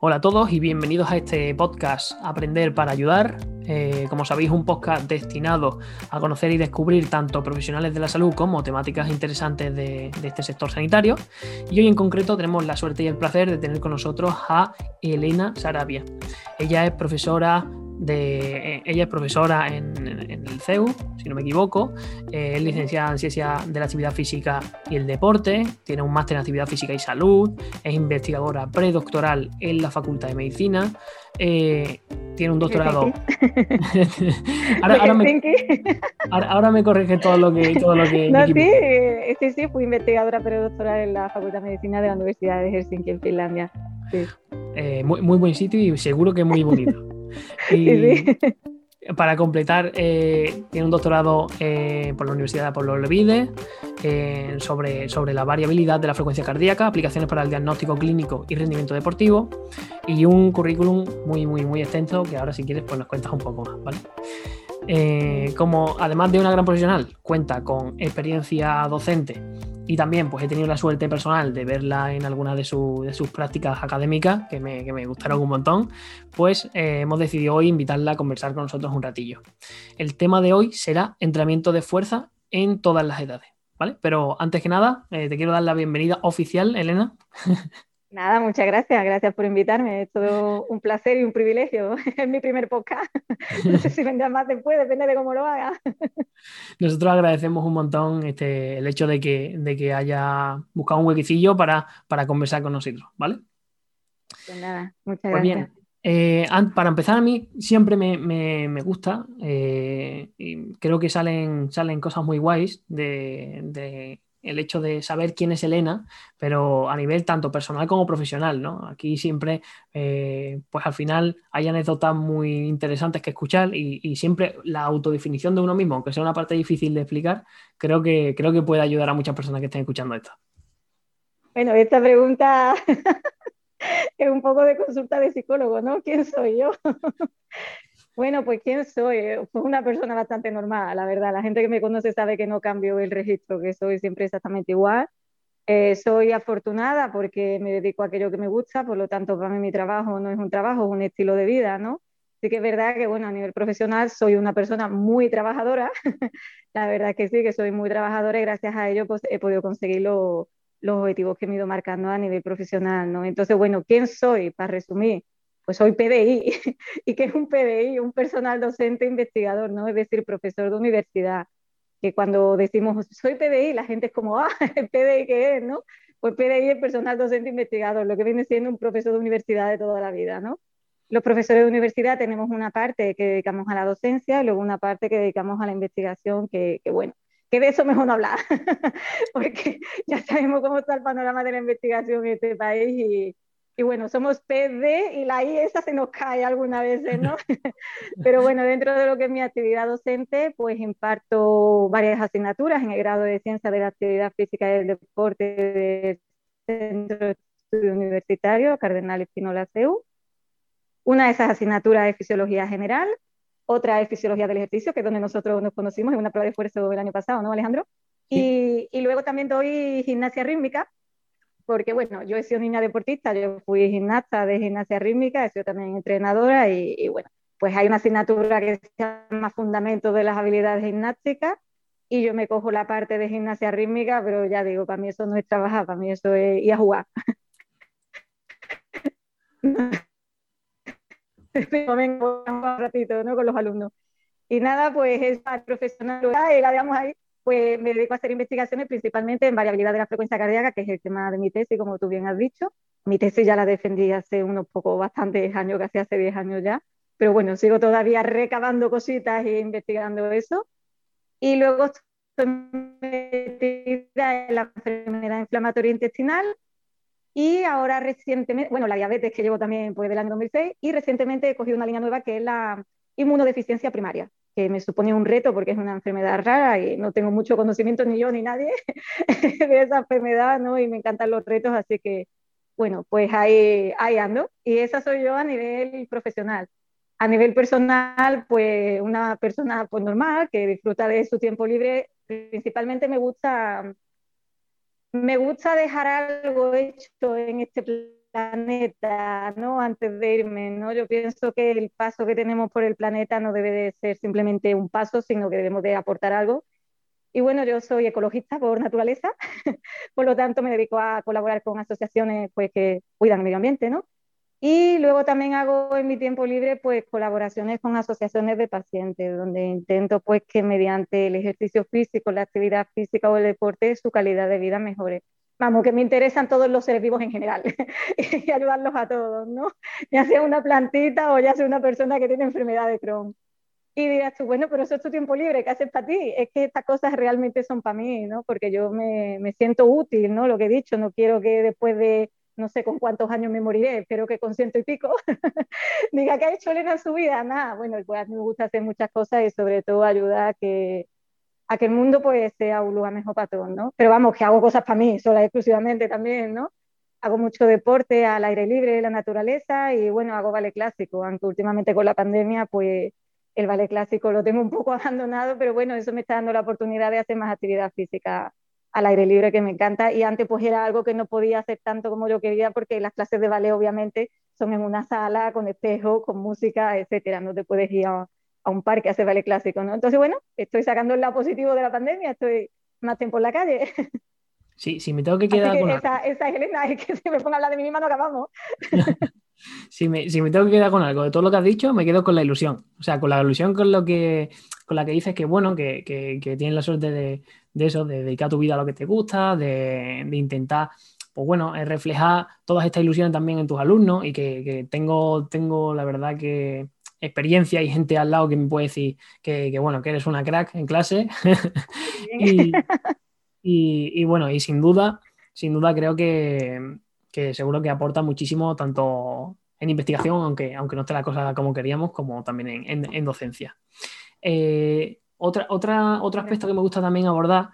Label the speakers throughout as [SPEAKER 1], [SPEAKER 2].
[SPEAKER 1] Hola a todos y bienvenidos a este podcast Aprender para Ayudar. Eh, como sabéis, un podcast destinado a conocer y descubrir tanto profesionales de la salud como temáticas interesantes de, este sector sanitario. Y hoy en concreto tenemos la suerte y el placer de tener con nosotros a Elena Sarabia. Ella es profesora de, eh, ella es profesora en, el CEU, si no me equivoco, eh, es licenciada en Ciencia de la Actividad Física y el Deporte, tiene un máster en Actividad Física y Salud, es investigadora predoctoral en la Facultad de Medicina, eh, tiene un doctorado. ahora, me, corrige todo lo que. Todo lo que
[SPEAKER 2] no, sí, sí, sí, fui investigadora predoctoral en la Facultad de Medicina de la Universidad de Helsinki en Finlandia.
[SPEAKER 1] muy, muy buen sitio y seguro que muy bonito. Y para completar, eh, tiene un doctorado eh, por la Universidad de Pablo Levide eh, sobre, sobre la variabilidad de la frecuencia cardíaca, aplicaciones para el diagnóstico clínico y rendimiento deportivo, y un currículum muy, muy, muy extenso que ahora si quieres pues nos cuentas un poco más, ¿vale? como además de una gran profesional, cuenta con experiencia docente y también pues he tenido la suerte personal de verla en alguna de, sus prácticas académicas, que me, que me, gustaron un montón, pues eh, hemos decidido hoy invitarla a conversar con nosotros un ratillo. El tema de hoy será entrenamiento de fuerza en todas las edades, ¿vale? Pero antes que nada, eh, te quiero dar la bienvenida oficial, Elena.
[SPEAKER 2] Nada, muchas gracias, gracias por invitarme. Es todo un placer y un privilegio. Es mi primer podcast. No sé si vendrá más después, depende de cómo lo haga.
[SPEAKER 1] Nosotros agradecemos un montón este, el hecho de que, de que haya buscado un huequecillo para, para conversar con nosotros, ¿vale?
[SPEAKER 2] Pues nada, muchas pues gracias.
[SPEAKER 1] Bien, eh, para empezar, a mí siempre me, me, gusta, eh, y creo que salen, salen cosas muy guays de el hecho de saber quién es Elena, pero a nivel tanto personal como profesional, ¿no? Aquí siempre, eh, pues al final hay anécdotas muy interesantes que escuchar y, siempre la autodefinición de uno mismo, aunque sea una parte difícil de explicar, creo que, creo que puede ayudar a muchas personas que estén escuchando esto.
[SPEAKER 2] Bueno, esta pregunta es un poco de consulta de psicólogo, ¿no? ¿Quién soy yo? Bueno, pues quién soy. Pues una persona bastante normal, la verdad. La gente que me conoce sabe que no cambio el registro, que soy siempre exactamente igual. Eh, soy afortunada porque me dedico a aquello que me gusta, por lo tanto, para mí mi trabajo no es un trabajo, es un estilo de vida, ¿no? Sí que es verdad que, bueno, a nivel profesional soy una persona muy trabajadora. la verdad que sí, que soy muy trabajadora y gracias a ello pues, he podido conseguir los objetivos que me he ido marcando a nivel profesional, ¿no? Entonces, bueno, ¿quién soy? Para resumir, pues soy PDI. ¿Y qué es un PDI? Un personal docente investigador, ¿no? Es decir, profesor de universidad. Que cuando decimos soy PDI, la gente es como, ah, PDI qué es, ¿no? Pues PDI es personal docente investigador, lo que viene siendo un profesor de universidad de toda la vida, ¿no? Los profesores de universidad tenemos una parte que dedicamos a la docencia y luego una parte que dedicamos a la investigación, que, que bueno, que de eso mejor no hablar, porque ya sabemos cómo está el panorama de la investigación en este país y, y bueno, somos PD y la I esa se nos cae algunas veces, ¿no? Pero bueno, dentro de lo que es mi actividad docente, pues imparto varias asignaturas en el grado de Ciencia de la Actividad Física y del Deporte del Centro de Estudio Universitario, Cardenal Espinola CEU. Una de esas asignaturas es Fisiología General, otra es Fisiología del Ejercicio, que es donde nosotros nos conocimos en una prueba de esfuerzo el año pasado, ¿no, Alejandro? Y, y luego también doy gimnasia rítmica, porque bueno, yo he sido niña deportista, yo fui gimnasta de gimnasia rítmica, he sido también entrenadora y, bueno, pues hay una asignatura que se llama Fundamentos de las Habilidades Gimnásticas y yo me cojo la parte de gimnasia rítmica, pero ya digo, para mí eso no es trabajar, para mí eso es ir a jugar. vengo un ratito ¿no? con los alumnos. Y nada, pues es profesional, la digamos ahí, pues me dedico a hacer investigaciones principalmente en variabilidad de la frecuencia cardíaca, que es el tema de mi tesis, como tú bien has dicho. Mi tesis ya la defendí hace unos pocos, bastantes años, casi hace 10 años ya, pero bueno, sigo todavía recabando cositas e investigando eso. Y luego estoy metida en la enfermedad inflamatoria intestinal y ahora recientemente, bueno, la diabetes que llevo también pues, del año 2006 y recientemente he cogido una línea nueva que es la inmunodeficiencia primaria que me supone un reto porque es una enfermedad rara y no tengo mucho conocimiento ni yo ni nadie de esa enfermedad, ¿no? Y me encantan los retos, así que, bueno, pues ahí, ahí ando. Y esa soy yo a nivel profesional. A nivel personal, pues una persona pues, normal que disfruta de su tiempo libre, principalmente me gusta, me gusta dejar algo hecho en este planeta, ¿no? Antes de irme, ¿no? Yo pienso que el paso que tenemos por el planeta no debe de ser simplemente un paso, sino que debemos de aportar algo. Y bueno, yo soy ecologista por naturaleza, por lo tanto me dedico a colaborar con asociaciones pues, que cuidan el medio ambiente, ¿no? Y luego también hago en mi tiempo libre pues colaboraciones con asociaciones de pacientes, donde intento pues que mediante el ejercicio físico, la actividad física o el deporte su calidad de vida mejore. Vamos, que me interesan todos los seres vivos en general y ayudarlos a todos, ¿no? Ya sea una plantita o ya sea una persona que tiene enfermedad de Crohn. Y dirás tú, bueno, pero eso es tu tiempo libre, ¿qué haces para ti? Es que estas cosas realmente son para mí, ¿no? Porque yo me, me siento útil, ¿no? Lo que he dicho, no quiero que después de no sé con cuántos años me moriré, espero que con ciento y pico, diga que ha hecho Elena en su vida, nada, bueno, pues a mí me gusta hacer muchas cosas y sobre todo ayudar a que, a que el mundo pues sea un lugar mejor para todos, ¿no? Pero vamos, que hago cosas para mí, sola exclusivamente también, ¿no? Hago mucho deporte al aire libre, la naturaleza y bueno, hago ballet clásico, aunque últimamente con la pandemia pues el ballet clásico lo tengo un poco abandonado, pero bueno, eso me está dando la oportunidad de hacer más actividad física al aire libre que me encanta y antes pues era algo que no podía hacer tanto como yo quería porque las clases de ballet obviamente son en una sala con espejo, con música, etcétera, no te puedes ir a, un parque a hacer ballet clásico, ¿no? Entonces bueno, estoy sacando el lado positivo de la pandemia, estoy más tiempo en la calle.
[SPEAKER 1] Sí, si me tengo que quedar con
[SPEAKER 2] esa, esa Elena es que si me pongo a hablar de mí misma no acabamos.
[SPEAKER 1] si, me, si me tengo que quedar con algo de todo lo que has dicho, me quedo con la ilusión. O sea, con la ilusión con lo que con la que dices que bueno, que, que, que tienes la suerte de, de eso, de dedicar tu vida a lo que te gusta, de, intentar, pues bueno, reflejar todas estas ilusiones también en tus alumnos y que, tengo, tengo la verdad que experiencia y gente al lado que me puede decir que, bueno, que eres una crack en clase. y, bueno, y sin duda, sin duda creo que, seguro que aporta muchísimo tanto en investigación, aunque, aunque no esté la cosa como queríamos, como también en, docencia. Eh, otra, otra, otro aspecto que me gusta también abordar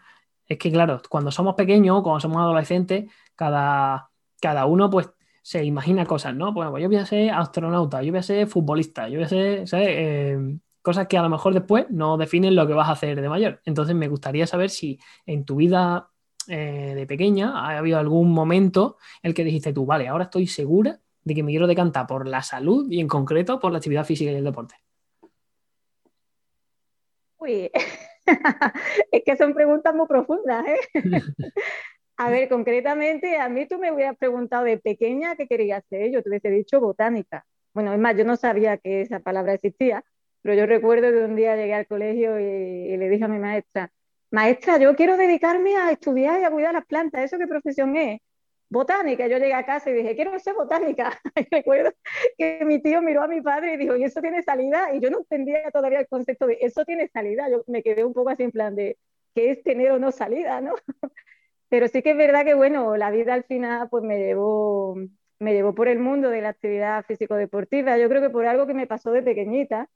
[SPEAKER 1] es que, claro, cuando somos pequeños, cuando somos adolescentes, cada, cada uno pues se imagina cosas, ¿no? Bueno, pues yo voy a ser astronauta, yo voy a ser futbolista, yo voy a ser, ¿sabes? Eh, cosas que a lo mejor después no definen lo que vas a hacer de mayor. Entonces me gustaría saber si en tu vida eh, de pequeña ha habido algún momento en el que dijiste tú, vale, ahora estoy segura de que me quiero decantar por la salud y en concreto por la actividad física y el deporte.
[SPEAKER 2] es que son preguntas muy profundas, ¿eh? A ver, concretamente, a mí tú me hubieras preguntado de pequeña qué quería hacer, yo te hubiese dicho botánica. Bueno, es más, yo no sabía que esa palabra existía, pero yo recuerdo que un día llegué al colegio y le dije a mi maestra, maestra, yo quiero dedicarme a estudiar y a cuidar las plantas, ¿eso qué profesión es? botánica. Yo llegué a casa y dije, quiero ser botánica. Y recuerdo que mi tío miró a mi padre y dijo, ¿y eso tiene salida? Y yo no entendía todavía el concepto de eso tiene salida. Yo me quedé un poco así en plan de, ¿qué es tener o no salida? ¿no? Pero sí que es verdad que, bueno, la vida al final pues me llevó, me llevó por el mundo de la actividad físico-deportiva. Yo creo que por algo que me pasó de pequeñita,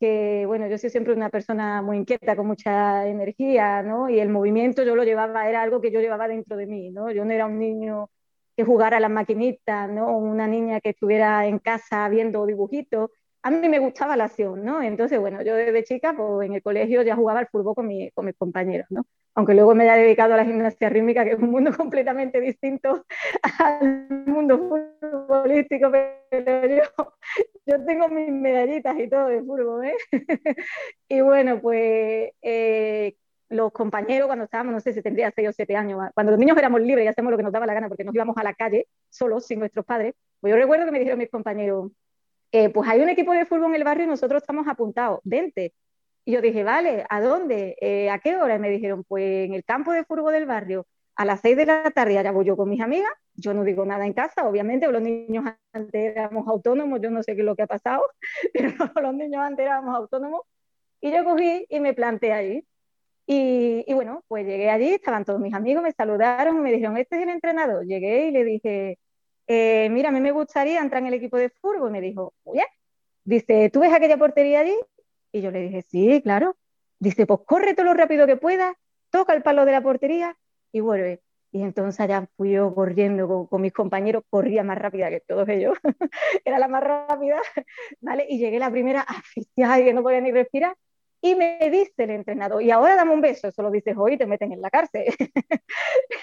[SPEAKER 2] que bueno, yo soy siempre una persona muy inquieta, con mucha energía, ¿no? Y el movimiento yo lo llevaba, era algo que yo llevaba dentro de mí, ¿no? Yo no era un niño que jugara a las maquinitas, ¿no? Una niña que estuviera en casa viendo dibujitos. A mí me gustaba la acción, ¿no? Entonces, bueno, yo desde chica, pues en el colegio ya jugaba al fútbol con, mi, con mis compañeros, ¿no? Aunque luego me haya dedicado a la gimnasia rítmica, que es un mundo completamente distinto al mundo futbolístico, pero yo, tengo mis medallitas y todo de fútbol, ¿eh? y bueno, pues eh, los compañeros cuando estábamos, no sé si tendría 6 o 7 años, cuando los niños éramos libres y hacemos lo que nos daba la gana porque nos íbamos a la calle solos, sin nuestros padres, pues yo recuerdo que me dijeron mis compañeros, eh, pues hay un equipo de fútbol en el barrio y nosotros estamos apuntados, vente. Y yo dije, vale, ¿a dónde? Eh, ¿A qué hora? Y me dijeron, pues en el campo de fútbol del barrio, a las seis de la tarde, allá voy yo con mis amigas, yo no digo nada en casa, obviamente, los niños antes éramos autónomos, yo no sé qué es lo que ha pasado, pero los niños antes éramos autónomos, y yo cogí y me planté allí. Y, y, bueno, pues llegué allí, estaban todos mis amigos, me saludaron, me dijeron, este es el entrenador. Llegué y le dije, eh, mira, a mí me gustaría entrar en el equipo de fútbol. Me dijo, oye, dice, ¿tú ves aquella portería allí? Y yo le dije, sí, claro. Dice, pues corre todo lo rápido que puedas, toca el palo de la portería y vuelve. Y entonces allá fui yo corriendo con, mis compañeros, corría más rápida que todos ellos, era la más rápida, ¿vale? Y llegué la primera asfixiada y que no podía ni respirar. Y me dice el entrenador, y ahora dame un beso, eso lo dices hoy te meten en la cárcel.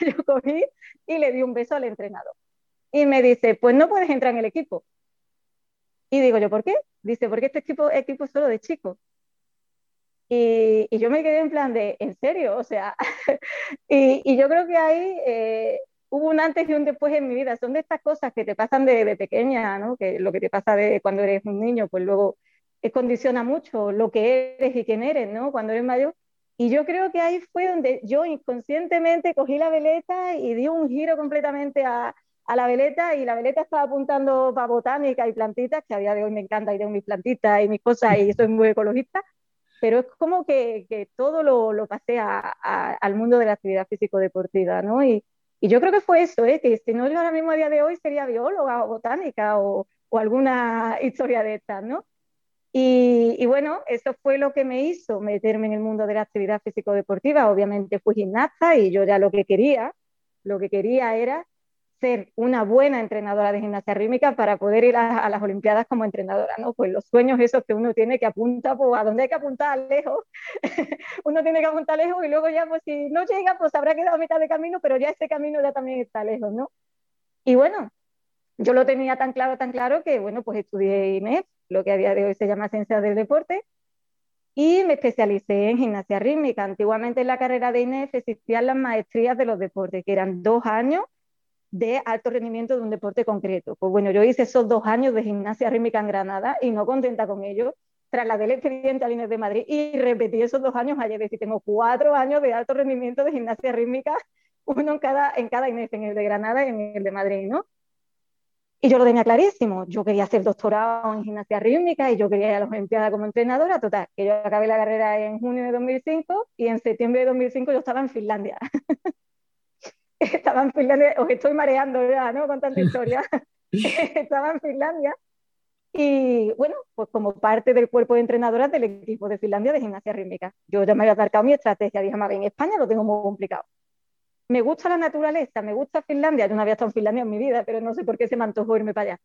[SPEAKER 2] yo cogí y le di un beso al entrenador. y me dice, pues no puedes entrar en el equipo. Y digo yo, ¿por qué? Dice, porque este equipo, equipo solo de chicos. Y, y, yo me quedé en plan de, ¿en serio? O sea, y, y, yo creo que ahí eh, hubo un antes y un después en mi vida. Son de estas cosas que te pasan de, de, pequeña, ¿no? Que lo que te pasa de cuando eres un niño, pues luego condiciona mucho lo que eres y quién eres, ¿no? Cuando eres mayor. Y yo creo que ahí fue donde yo inconscientemente cogí la veleta y di un giro completamente a, a la veleta y la veleta estaba apuntando para botánica y plantitas, que a día de hoy me encanta y tengo mis plantitas y mis cosas y soy muy ecologista, pero es como que, que todo lo, lo pasé a, al mundo de la actividad físico-deportiva, ¿no? Y, y, yo creo que fue eso, ¿eh? que si no yo ahora mismo a día de hoy sería bióloga o botánica o, o alguna historia de estas, ¿no? Y, y, bueno, eso fue lo que me hizo meterme en el mundo de la actividad físico-deportiva. Obviamente fui gimnasta y yo ya lo que quería, lo que quería era ser una buena entrenadora de gimnasia rítmica para poder ir a, las Olimpiadas como entrenadora, ¿no? Pues los sueños esos que uno tiene que apuntar, pues a dónde hay que apuntar lejos, uno tiene que apuntar lejos y luego ya, pues si no llega, pues habrá quedado a mitad de camino, pero ya ese camino ya también está lejos, ¿no? Y bueno, yo lo tenía tan claro, tan claro que, bueno, pues estudié INEF, lo que a día de hoy se llama Ciencias del Deporte, y me especialicé en gimnasia rítmica. Antiguamente en la carrera de INEF existían las maestrías de los deportes, que eran dos años de alto rendimiento de un deporte concreto. Pues bueno, yo hice esos dos años de gimnasia rítmica en Granada y no contenta con ello, trasladé el expediente a INEF de Madrid y repetí esos dos años ayer. Es decir, tengo cuatro años de alto rendimiento de gimnasia rítmica, uno en cada, en cada INEF, en el de Granada y en el de Madrid, ¿no? Y yo lo tenía clarísimo. Yo quería hacer doctorado en gimnasia rítmica y yo quería ir a las Olimpiadas como entrenadora. Total, que yo acabé la carrera en junio de 2005 y en septiembre de 2005 yo estaba en Finlandia. estaba en Finlandia, os estoy mareando ya, ¿no? Con tanta historia. estaba en Finlandia y bueno, pues como parte del cuerpo de entrenadoras del equipo de Finlandia de gimnasia rítmica. Yo ya me había marcado mi estrategia. Dije, más en España lo tengo muy complicado me gusta la naturaleza, me gusta Finlandia. Yo no había estado en Finlandia en mi vida, pero no sé por qué se me antojó irme para allá.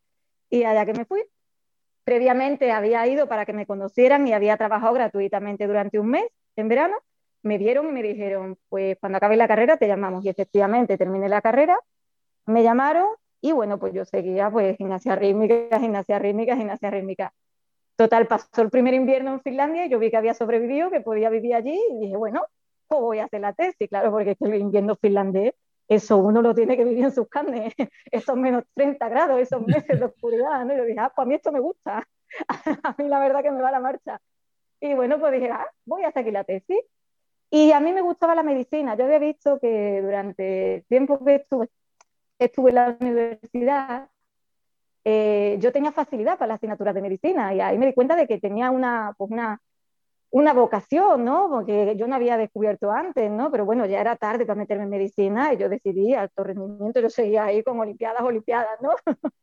[SPEAKER 2] Y allá que me fui. Previamente había ido para que me conocieran y había trabajado gratuitamente durante un mes en verano. Me vieron y me dijeron, pues cuando acabe la carrera te llamamos. Y efectivamente terminé la carrera, me llamaron y bueno, pues yo seguía pues gimnasia rítmica, gimnasia rítmica, gimnasia rítmica. Total, pasó el primer invierno en Finlandia y yo vi que había sobrevivido, que podía vivir allí y dije, bueno, voy a hacer la tesis, claro, porque el invierno finlandés, eso uno lo tiene que vivir en sus carnes, esos menos 30 grados, esos meses de oscuridad, ¿no? Y yo dije, ah, pues a mí esto me gusta, a mí la verdad que me va la marcha. Y bueno, pues dije, ah, voy a hacer aquí la tesis. Y a mí me gustaba la medicina. Yo había visto que durante el tiempo que estuve, estuve en la universidad, eh, yo tenía facilidad para las asignaturas de medicina y ahí me di cuenta de que tenía una, pues una, una vocación, ¿no? Porque yo no había descubierto antes, ¿no? Pero bueno, ya era tarde para meterme en medicina y yo decidí alto rendimiento, yo seguía ahí con Olimpiadas, Olimpiadas, ¿no?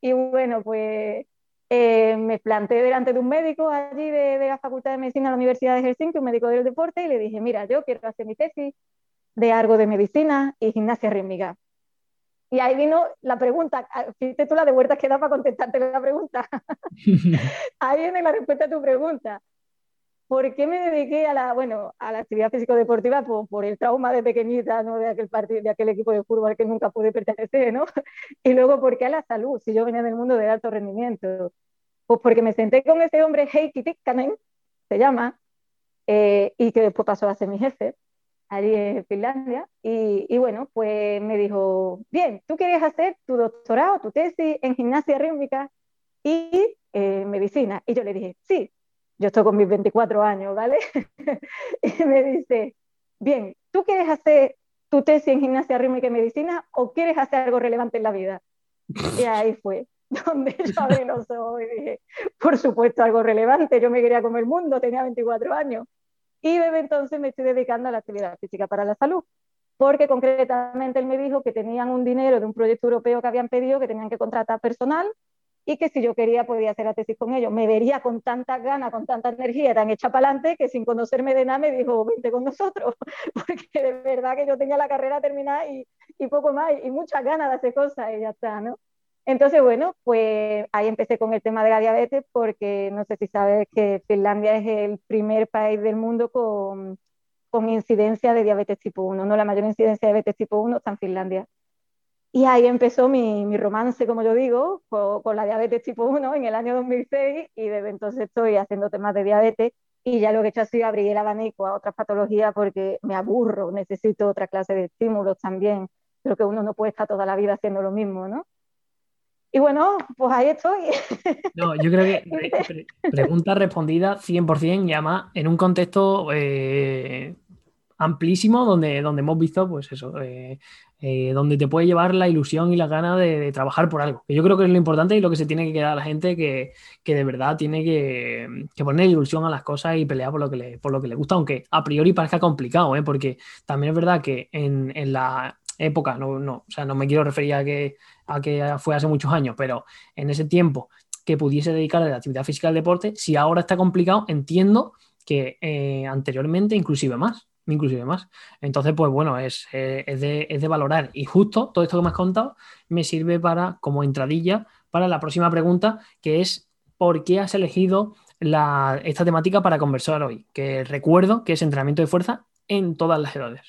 [SPEAKER 2] y bueno, pues eh, me planté delante de un médico allí de, de, la Facultad de Medicina de la Universidad de Helsinki, un médico del deporte, y le dije, mira, yo quiero hacer mi tesis de algo de medicina y gimnasia rítmica. Y ahí vino la pregunta, ah, fíjate tú la de vueltas que da para contestarte la pregunta. ahí viene la respuesta a tu pregunta. ¿Por qué me dediqué a la, bueno, a la actividad físico-deportiva? Por, por, el trauma de pequeñita, ¿no? De aquel, partido, de aquel equipo de fútbol que nunca pude pertenecer, ¿no? Y luego, ¿por qué a la salud? Si yo venía del mundo del alto rendimiento. Pues porque me senté con ese hombre, Heikki Tikkanen, se llama, eh, y que después pasó a ser mi jefe, allí en Finlandia. Y, y, bueno, pues me dijo, bien, ¿tú quieres hacer tu doctorado, tu tesis en gimnasia rítmica y eh, medicina? Y yo le dije, sí, yo estoy con mis 24 años, ¿vale? y me dice, bien, ¿tú quieres hacer tu tesis en gimnasia rítmica y medicina o quieres hacer algo relevante en la vida? Y ahí fue donde yo abrí los ojos y dije, por supuesto, algo relevante, yo me quería comer el mundo, tenía 24 años. Y desde entonces me estoy dedicando a la actividad física para la salud, porque concretamente él me dijo que tenían un dinero de un proyecto europeo que habían pedido, que tenían que contratar personal y que si yo quería podía hacer la tesis con ellos. Me vería con tanta ganas, con tanta energía, tan hecha para adelante, que sin conocerme de nada me dijo, vente con nosotros, porque de verdad que yo tenía la carrera terminada y, y poco más, y muchas ganas de hacer cosas y ya está, ¿no? Entonces, bueno, pues ahí empecé con el tema de la diabetes, porque no sé si sabes que Finlandia es el primer país del mundo con, con incidencia de diabetes tipo 1, ¿no? La mayor incidencia de diabetes tipo 1 está en Finlandia. Y ahí empezó mi, mi romance, como yo digo, con, con, la diabetes tipo 1 en el año 2006 y desde entonces estoy haciendo temas de diabetes y ya lo que he hecho ha sido abrir el abanico a otras patologías porque me aburro, necesito otra clase de estímulos también. Creo que uno no puede estar toda la vida haciendo lo mismo, ¿no? Y bueno, pues ahí estoy.
[SPEAKER 1] No, yo creo que pregunta respondida 100% y además en un contexto eh, amplísimo donde, donde hemos visto, pues eso, eh, eh, donde te puede llevar la ilusión y la gana de, trabajar por algo. Que yo creo que es lo importante y lo que se tiene que quedar a la gente que, que de verdad tiene que, poner ilusión a las cosas y pelear por lo que le, por lo que le gusta, aunque a priori parezca complicado, ¿eh? porque también es verdad que en, en la época, no, no, o sea, no me quiero referir a que, a que fue hace muchos años, pero en ese tiempo que pudiese dedicarle a la actividad física al deporte, si ahora está complicado, entiendo que eh, anteriormente inclusive más inclusive más. Entonces, pues bueno, es, eh, es, de, es, de, valorar. Y justo todo esto que me has contado me sirve para, como entradilla, para la próxima pregunta, que es ¿por qué has elegido la, esta temática para conversar hoy? Que recuerdo que es entrenamiento de fuerza en todas las edades.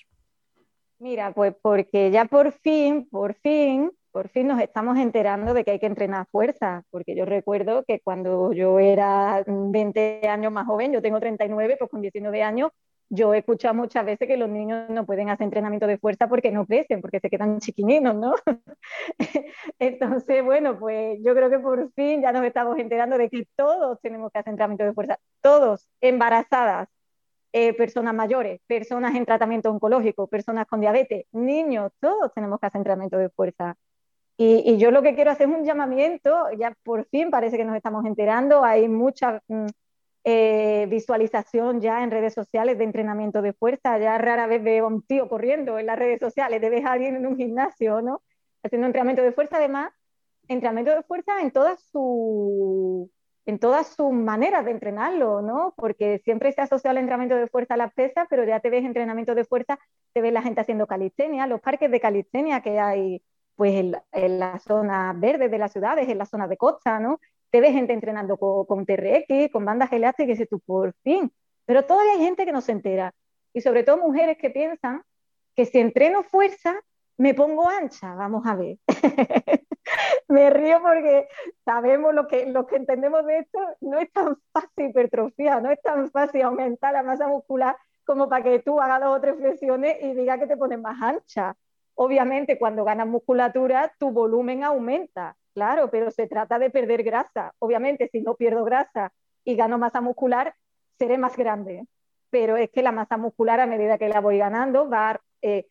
[SPEAKER 2] Mira, pues porque ya por fin, por fin, por fin nos estamos enterando de que hay que entrenar fuerza, porque yo recuerdo que cuando yo era 20 años más joven, yo tengo 39, pues con 19 años yo he escuchado muchas veces que los niños no pueden hacer entrenamiento de fuerza porque no crecen, porque se quedan chiquininos, ¿no? Entonces, bueno, pues yo creo que por fin ya nos estamos enterando de que todos tenemos que hacer entrenamiento de fuerza, todos, embarazadas, eh, personas mayores, personas en tratamiento oncológico, personas con diabetes, niños, todos tenemos que hacer entrenamiento de fuerza. Y, yo lo que quiero hacer es un llamamiento, ya por fin parece que nos estamos enterando, hay mucha mm, eh, visualización ya en redes sociales de entrenamiento de fuerza. Ya rara vez veo a un tío corriendo en las redes sociales, de a alguien en un gimnasio, ¿no? Haciendo entrenamiento de fuerza, además, entrenamiento de fuerza en todas su en todas sus maneras de entrenarlo, ¿no? Porque siempre se asocia el entrenamiento de fuerza a las pesas, pero ya te ves entrenamiento de fuerza, te ves la gente haciendo calistenia, los parques de calistenia que hay pues en, en las zonas verdes de las ciudades, en las zonas de costa, ¿no? Te ves gente entrenando con, con TRX, con bandas elásticas, y dices tú, por fin. Pero todavía hay gente que no se entera. Y sobre todo mujeres que piensan que si entreno fuerza, me pongo ancha. Vamos a ver. me río porque sabemos lo que, lo que entendemos de esto. No es tan fácil hipertrofia, no es tan fácil aumentar la masa muscular como para que tú hagas dos o tres flexiones y digas que te pones más ancha. Obviamente, cuando ganas musculatura, tu volumen aumenta Claro, pero se trata de perder grasa. Obviamente, si no pierdo grasa y gano masa muscular, seré más grande. Pero es que la masa muscular, a medida que la voy ganando, va eh,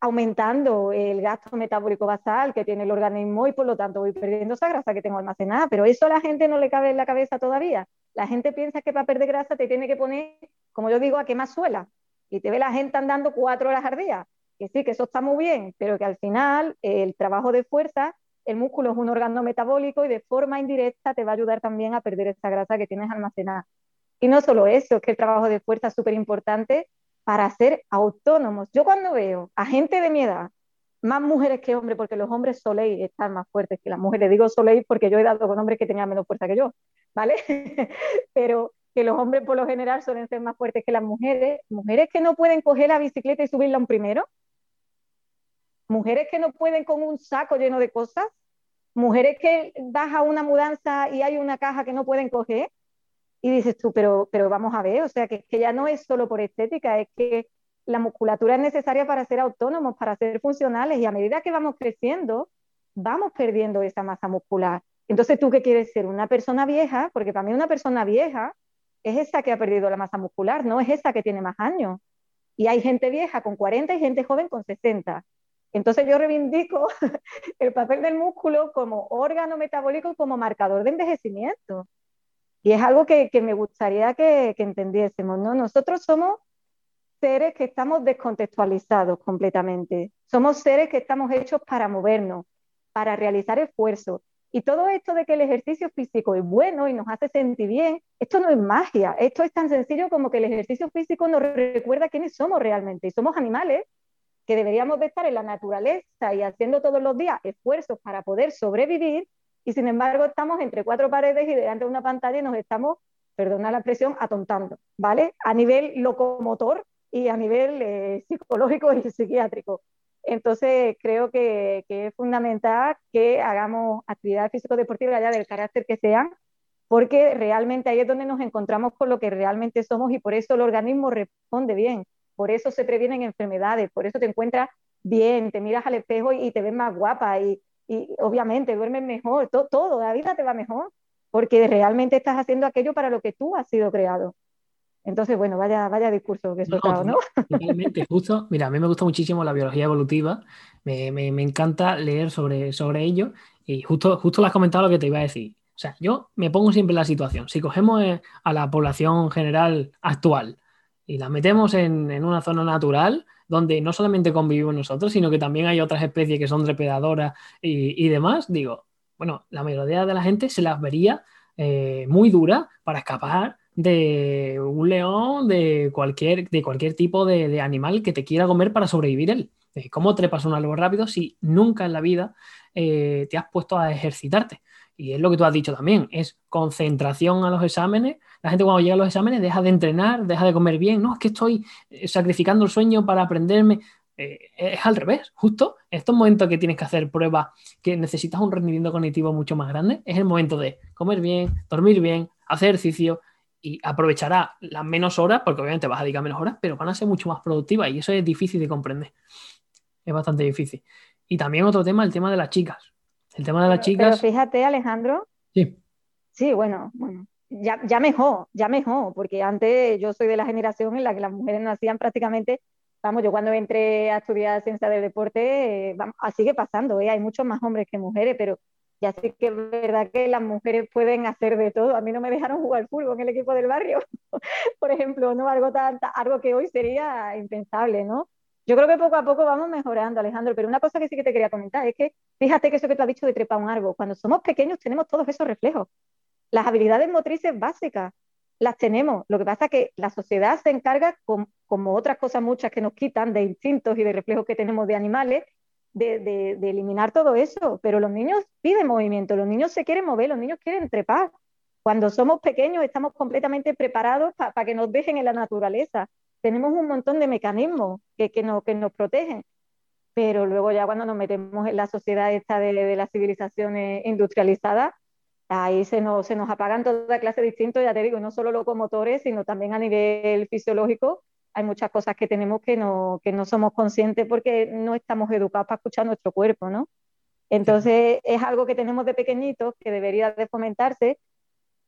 [SPEAKER 2] aumentando el gasto metabólico basal que tiene el organismo y por lo tanto voy perdiendo esa grasa que tengo almacenada. Pero eso a la gente no le cabe en la cabeza todavía. La gente piensa que para perder grasa te tiene que poner, como yo digo, a quemar suela. Y te ve la gente andando cuatro horas al día. Que sí, que eso está muy bien, pero que al final el trabajo de fuerza el músculo es un órgano metabólico y de forma indirecta te va a ayudar también a perder esa grasa que tienes almacenada. Y no solo eso, es que el trabajo de fuerza es súper importante para ser autónomos. Yo cuando veo a gente de mi edad, más mujeres que hombres, porque los hombres soléis están más fuertes que las mujeres. Digo soléis porque yo he dado con hombres que tenían menos fuerza que yo, ¿vale? Pero que los hombres por lo general suelen ser más fuertes que las mujeres. Mujeres que no pueden coger la bicicleta y subirla un primero, mujeres que no pueden con un saco lleno de cosas, mujeres que vas a una mudanza y hay una caja que no pueden coger, y dices tú, pero, pero vamos a ver, o sea, que, que ya no es solo por estética, es que la musculatura es necesaria para ser autónomos, para ser funcionales, y a medida que vamos creciendo, vamos perdiendo esa masa muscular. Entonces, ¿tú qué quieres ser? Una persona vieja, porque para mí una persona vieja es esa que ha perdido la masa muscular, no es esa que tiene más años. Y hay gente vieja con 40 y gente joven con 60. Entonces yo reivindico el papel del músculo como órgano metabólico y como marcador de envejecimiento. Y es algo que, me gustaría que, que, entendiésemos, ¿no? Nosotros somos seres que estamos descontextualizados completamente. Somos seres que estamos hechos para movernos, para realizar esfuerzos. Y todo esto de que el ejercicio físico es bueno y nos hace sentir bien, esto no es magia. Esto es tan sencillo como que el ejercicio físico nos recuerda quiénes somos realmente. Y somos animales que deberíamos de estar en la naturaleza y haciendo todos los días esfuerzos para poder sobrevivir y sin embargo estamos entre cuatro paredes y delante de una pantalla y nos estamos, perdona la expresión, atontando, ¿vale? A nivel locomotor y a nivel eh, psicológico y psiquiátrico. Entonces, creo que, es fundamental que hagamos actividades físico-deportivas allá del carácter que sean, porque realmente ahí es donde nos encontramos con lo que realmente somos y por eso el organismo responde bien, por eso se previenen enfermedades, por eso te encuentras bien, te miras al espejo y, te ves más guapa y, obviamente duermes mejor, todo, la vida te va mejor, porque realmente estás haciendo aquello para lo que tú has sido creado. Entonces, bueno, vaya, vaya discurso que he soltado, ¿no?
[SPEAKER 1] Totalmente, justo. Mira, a mí me gusta muchísimo la biología evolutiva, me, encanta leer sobre, sobre ello y justo, justo lo has comentado lo que te iba a decir. O sea, yo me pongo siempre en la situación. Si cogemos eh, a la población general actual y la metemos en, una zona natural, donde no solamente convivimos nosotros, sino que también hay otras especies que son depredadoras y, demás, digo, bueno, la mayoría de la gente se las vería eh, muy dura para escapar de un león, de cualquier, de cualquier tipo de, animal que te quiera comer para sobrevivir él. Eh, ¿Cómo trepas un árbol rápido si nunca en la vida eh, te has puesto a ejercitarte? Y es lo que tú has dicho también, es concentración a los exámenes. La gente cuando llega a los exámenes deja de entrenar, deja de comer bien. No, es que estoy eh, sacrificando el sueño para aprenderme. es al revés, justo estos momentos que tienes que hacer pruebas, que necesitas un rendimiento cognitivo mucho más grande, es el momento de comer bien, dormir bien, hacer ejercicio, y aprovechará las menos horas, porque obviamente vas a dedicar menos horas, pero van a ser mucho más productivas y eso es difícil de comprender. Es bastante difícil. Y también otro tema, el tema de las chicas. El tema de las chicas.
[SPEAKER 2] Pero fíjate, Alejandro.
[SPEAKER 1] Sí.
[SPEAKER 2] Sí, bueno, bueno. Ya, ya mejor, ya mejor, porque antes yo soy de la generación en la que las mujeres nacían prácticamente, vamos, yo cuando entré a estudiar ciencia del deporte, eh, sigue pasando, ¿eh? hay muchos más hombres que mujeres, pero ya sé que es verdad que las mujeres pueden hacer de todo. A mí no me dejaron jugar fútbol en el equipo del barrio, por ejemplo, ¿no? Algo, tan, algo que hoy sería impensable, ¿no? Yo creo que poco a poco vamos mejorando, Alejandro, pero una cosa que sí que te quería comentar es que fíjate que eso que te has dicho de trepar un árbol, cuando somos pequeños tenemos todos esos reflejos. Las habilidades motrices básicas las tenemos. Lo que pasa es que la sociedad se encarga, como otras cosas muchas que nos quitan de instintos y de reflejos que tenemos de animales, de, eliminar todo eso, pero los niños piden movimiento, los niños se quieren mover, los niños quieren trepar. Cuando somos pequeños estamos completamente preparados para que nos dejen en la naturaleza. Tenemos un montón de mecanismos que, que, que nos protegen, pero luego ya cuando nos metemos en la sociedad esta de, de las civilizaciones industrializadas, ahí se nos, se nos apagan toda clase de instintos, ya te digo, no solo locomotores, sino también a nivel fisiológico, hay muchas cosas que tenemos que no, que no somos conscientes porque no estamos educados para escuchar nuestro cuerpo, ¿no? Entonces es algo que tenemos de pequeñitos que debería de fomentarse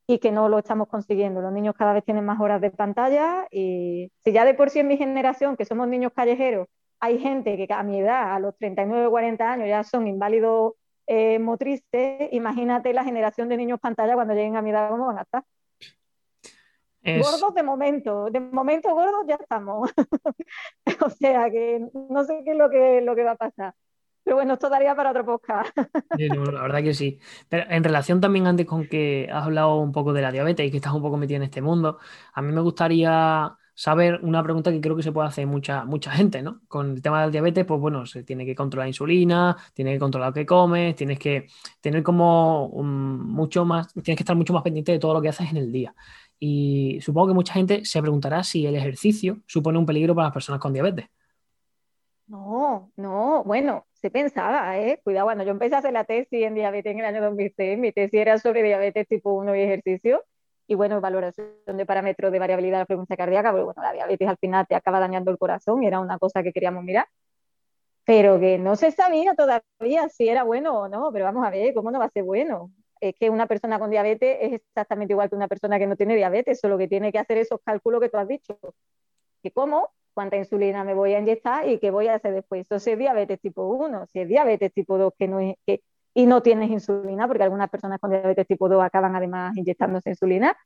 [SPEAKER 2] y que no lo estamos consiguiendo. Los niños cada vez tienen más horas de pantalla y si ya de por sí en mi generación, que somos niños callejeros, hay gente que a mi edad, a los 39 o 40 años, ya son inválidos eh, motrices, imagínate la generación de niños pantalla cuando lleguen a mi edad, ¿cómo van a estar? Gordos de momento, de momento gordos ya estamos. o sea que no sé qué es lo que, lo que va a pasar. Pero bueno, esto daría para otro podcast.
[SPEAKER 1] la verdad que sí. Pero en relación también antes con que has hablado un poco de la diabetes y que estás un poco metido en este mundo, a mí me gustaría saber una pregunta que creo que se puede hacer mucha, mucha gente, ¿no? Con el tema del diabetes, pues bueno, se tiene que controlar la insulina, tiene que controlar lo que comes, tienes que tener como mucho más, tienes que estar mucho más pendiente de todo lo que haces en el día. Y supongo que mucha gente se preguntará si el ejercicio supone un peligro para las personas con diabetes.
[SPEAKER 2] No, no, bueno, se pensaba, ¿eh? Cuidado, cuando yo empecé a hacer la tesis en diabetes en el año 2006, mi tesis era sobre diabetes tipo 1 y ejercicio, y bueno, valoración de parámetros de variabilidad de la frecuencia cardíaca, pero bueno, la diabetes al final te acaba dañando el corazón y era una cosa que queríamos mirar, pero que no se sabía todavía si era bueno o no, pero vamos a ver, ¿cómo no va a ser bueno? es que una persona con diabetes es exactamente igual que una persona que no tiene diabetes, solo que tiene que hacer esos cálculos que tú has dicho. Que cómo, cuánta insulina me voy a inyectar y qué voy a hacer después. Eso es diabetes tipo 1, si es diabetes tipo 2 que no es, que, y no tienes insulina, porque algunas personas con diabetes tipo 2 acaban además inyectándose insulina,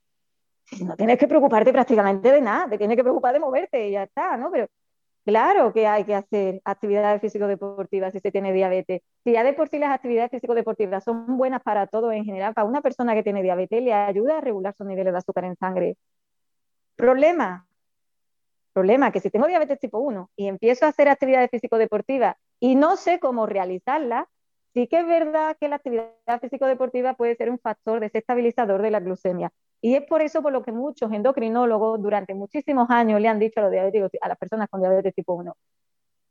[SPEAKER 2] no tienes que preocuparte prácticamente de nada, te tienes que preocupar de moverte y ya está, ¿no? Pero Claro que hay que hacer actividades físico-deportivas si se tiene diabetes. Si ya de por sí las actividades físico-deportivas son buenas para todo en general, para una persona que tiene diabetes le ayuda a regular sus niveles de azúcar en sangre. Problema, problema que si tengo diabetes tipo 1 y empiezo a hacer actividades físico-deportivas y no sé cómo realizarlas, sí que es verdad que la actividad físico-deportiva puede ser un factor desestabilizador de la glucemia. Y es por eso por lo que muchos endocrinólogos durante muchísimos años le han dicho a los diabéticos, a las personas con diabetes tipo 1,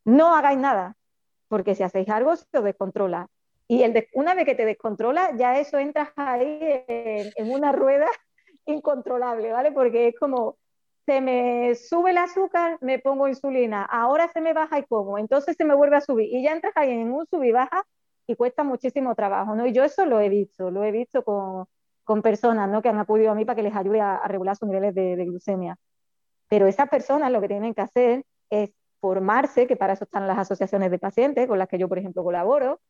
[SPEAKER 2] no hagáis nada, porque si hacéis algo se os descontrola. Y una vez que te descontrola, ya eso entras ahí en, una rueda incontrolable, ¿vale? Porque es como, se me sube el azúcar, me pongo insulina, ahora se me baja y como, entonces se me vuelve a subir. Y ya entras ahí en un sub y baja y cuesta muchísimo trabajo, ¿no? Y yo eso lo he visto, lo he visto con, con personas, ¿no? Que han acudido a mí para que les ayude a, regular sus niveles de, de glucemia. Pero esas personas lo que tienen que hacer es formarse, que para eso están las asociaciones de pacientes con las que yo, por ejemplo, colaboro,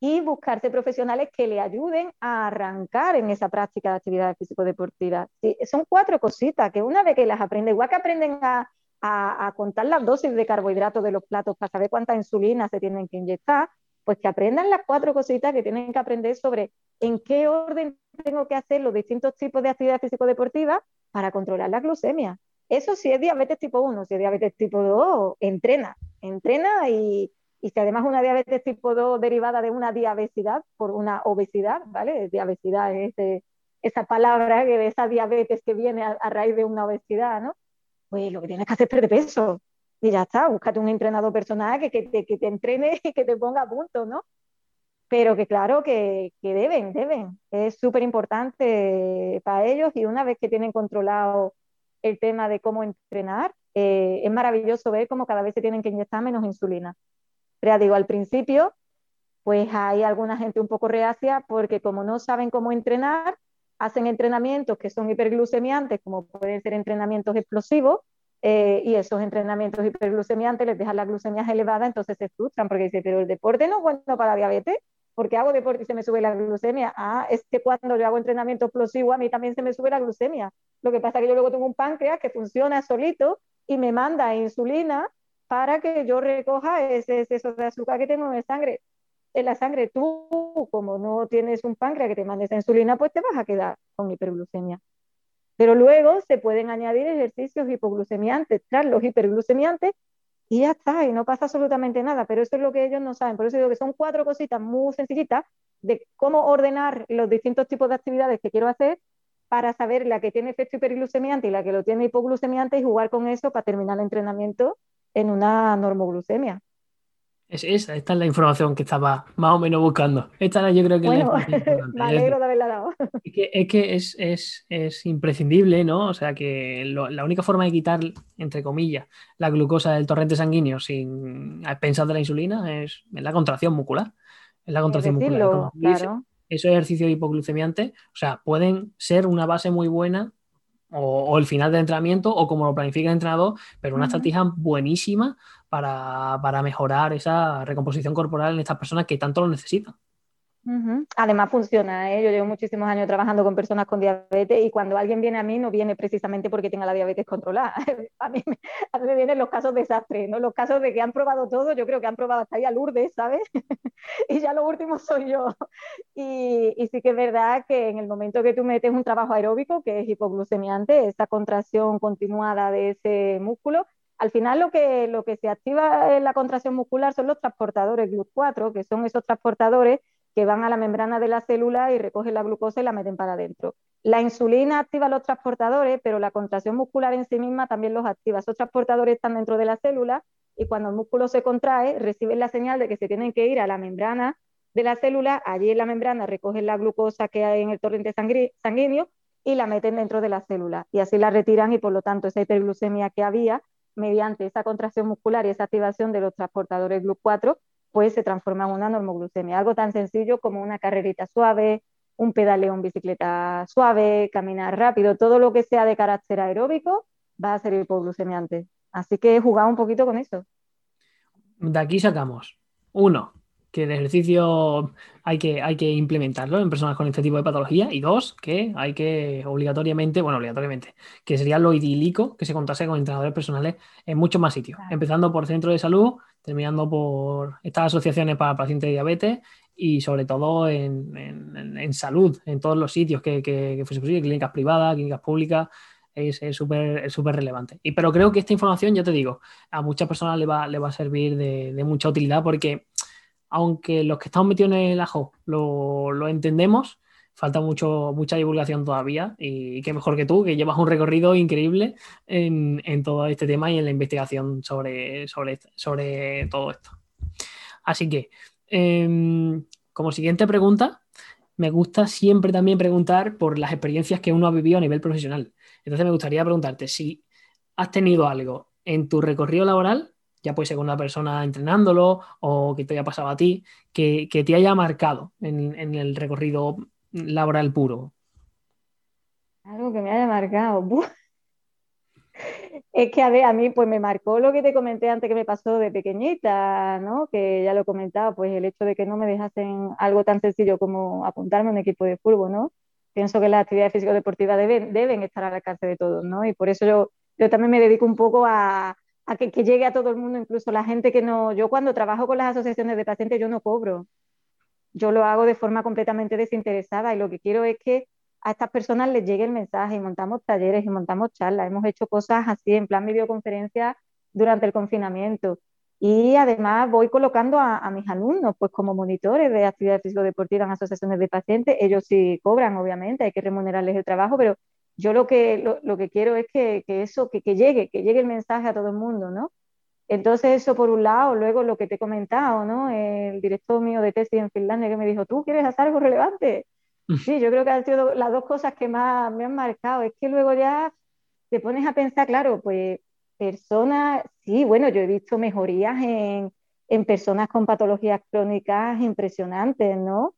[SPEAKER 2] y buscarse profesionales que le ayuden a arrancar en esa práctica de actividad físico-deportiva. son cuatro cositas que una vez que las aprenden, igual que aprenden a, a, contar las dosis de carbohidratos de los platos para saber cuánta insulina se tienen que inyectar, pues que aprendan las cuatro cositas que tienen que aprender sobre en qué orden tengo que hacer los distintos tipos de actividad físico-deportiva para controlar la glucemia. Eso si es diabetes tipo 1, si es diabetes tipo 2, entrena, entrena y, y si además una diabetes tipo 2 derivada de una diabesidad por una obesidad, ¿vale? Diabesidad es esa palabra, esa diabetes que viene a, raíz de una obesidad, ¿no? Pues lo que tienes que hacer es perder peso. Y ya está, búscate un entrenador personal que, que, te, que te entrene y que te ponga a punto, ¿no? Pero que claro que, que deben, deben. Es súper importante para ellos y una vez que tienen controlado el tema de cómo entrenar, eh, es maravilloso ver cómo cada vez se tienen que inyectar menos insulina. Pero digo, al principio, pues hay alguna gente un poco reacia porque como no saben cómo entrenar, hacen entrenamientos que son hiperglucemiantes, como pueden ser entrenamientos explosivos, eh, y esos entrenamientos hiperglucemiantes les dejan las glucemias elevadas, entonces se frustran porque dicen, pero el deporte no es bueno para la diabetes, porque hago deporte y se me sube la glucemia. Ah, es que cuando yo hago entrenamiento explosivo a mí también se me sube la glucemia. Lo que pasa es que yo luego tengo un páncreas que funciona solito y me manda insulina para que yo recoja ese exceso de azúcar que tengo en sangre. En la sangre, tú, como no tienes un páncreas que te mande esa insulina, pues te vas a quedar con hiperglucemia. Pero luego se pueden añadir ejercicios hipoglucemiantes tras los hiperglucemiantes y ya está, y no pasa absolutamente nada. Pero eso es lo que ellos no saben. Por eso digo que son cuatro cositas muy sencillitas de cómo ordenar los distintos tipos de actividades que quiero hacer para saber la que tiene efecto hiperglucemiante y la que lo tiene hipoglucemiante y jugar con eso para terminar el entrenamiento en una normoglucemia.
[SPEAKER 1] Es esa, esta es la información que estaba más o menos buscando. Esta yo creo que
[SPEAKER 2] bueno, me alegro de haberla dado.
[SPEAKER 1] Es que, es, es, imprescindible, ¿no? O sea que la única forma de quitar, entre comillas, la glucosa del torrente sanguíneo sin pensar de la insulina es, la contracción muscular. Es la contracción muscular. Claro. Esos ejercicios hipoglucemiantes, o sea, pueden ser una base muy buena o, el final del entrenamiento o como lo planifica el entrenador, pero una estrategia buenísima para, para, mejorar esa recomposición corporal en estas personas que tanto lo necesitan.
[SPEAKER 2] Además funciona, ¿eh? yo llevo muchísimos años trabajando con personas con diabetes y cuando alguien viene a mí no viene precisamente porque tenga la diabetes controlada. a, mí, a mí me vienen los casos desastres, ¿no? los casos de que han probado todo, yo creo que han probado hasta ahí a Lourdes, ¿sabes? y ya lo último soy yo. Y, y, sí que es verdad que en el momento que tú metes un trabajo aeróbico, que es hipoglucemiante, esa contracción continuada de ese músculo, al final lo que, lo que se activa en la contracción muscular son los transportadores GLUT4, que son esos transportadores que van a la membrana de la célula y recogen la glucosa y la meten para adentro. La insulina activa los transportadores, pero la contracción muscular en sí misma también los activa. Esos transportadores están dentro de la célula y cuando el músculo se contrae, reciben la señal de que se tienen que ir a la membrana de la célula. Allí en la membrana recogen la glucosa que hay en el torrente sanguíneo y la meten dentro de la célula. Y así la retiran y por lo tanto esa hiperglucemia que había, mediante esa contracción muscular y esa activación de los transportadores GLUT4, pues se transforma en una normoglucemia. Algo tan sencillo como una carrerita suave, un pedaleo en bicicleta suave, caminar rápido, todo lo que sea de carácter aeróbico va a ser hipoglucemiante. Así que he jugado un poquito con eso.
[SPEAKER 1] De aquí sacamos, uno, que el ejercicio hay que, hay que implementarlo en personas con este tipo de patología. Y dos, que hay que obligatoriamente, bueno, obligatoriamente, que sería lo idílico que se contase con entrenadores personales en muchos más sitios, empezando por centro de salud, terminando por estas asociaciones para pacientes de diabetes y sobre todo en, en, salud, en todos los sitios que, que, fuese posible, clínicas privadas, clínicas públicas, es súper súper relevante. Y, pero creo que esta información, ya te digo, a muchas personas le va, le va a servir de, de mucha utilidad porque aunque los que estamos metidos en el ajo lo, entendemos, falta mucho, mucha divulgación todavía y qué mejor que tú, que llevas un recorrido increíble en, todo este tema y en la investigación sobre, sobre, sobre todo esto. Así que, em, como siguiente pregunta, me gusta siempre también preguntar por las experiencias que uno ha vivido a nivel profesional. Entonces me gustaría preguntarte si has tenido algo en tu recorrido laboral, ya puede ser con una persona entrenándolo o que te haya pasado a ti, que, te haya marcado en, el recorrido laboral puro.
[SPEAKER 2] Algo que me haya marcado. Es que a ver, a mí pues me marcó lo que te comenté antes que me pasó de pequeñita, ¿no? Que ya lo comentaba, pues el hecho de que no me dejasen algo tan sencillo como apuntarme a un equipo de fútbol, ¿no? Pienso que las actividades físico-deportivas deben, deben estar al alcance de todos, ¿no? Y por eso yo, yo también me dedico un poco a, a que, que, llegue a todo el mundo, incluso la gente que no... Yo cuando trabajo con las asociaciones de pacientes, yo no cobro. Yo lo hago de forma completamente desinteresada y lo que quiero es que a estas personas les llegue el mensaje y montamos talleres y montamos charlas. Hemos hecho cosas así en plan videoconferencia durante el confinamiento. Y además voy colocando a, mis alumnos pues como monitores de actividades físico-deportivas en asociaciones de pacientes. Ellos sí cobran, obviamente, hay que remunerarles el trabajo, pero yo lo que, lo, que quiero es que, eso, que, que, llegue, que llegue el mensaje a todo el mundo, ¿no? Entonces eso por un lado, luego lo que te he comentado, ¿no? El director mío de tesis en Finlandia que me dijo, ¿tú quieres hacer algo relevante? Sí, yo creo que han sido las dos cosas que más me han marcado. Es que luego ya te pones a pensar, claro, pues personas, sí, bueno, yo he visto mejorías en, en personas con patologías crónicas impresionantes, ¿no?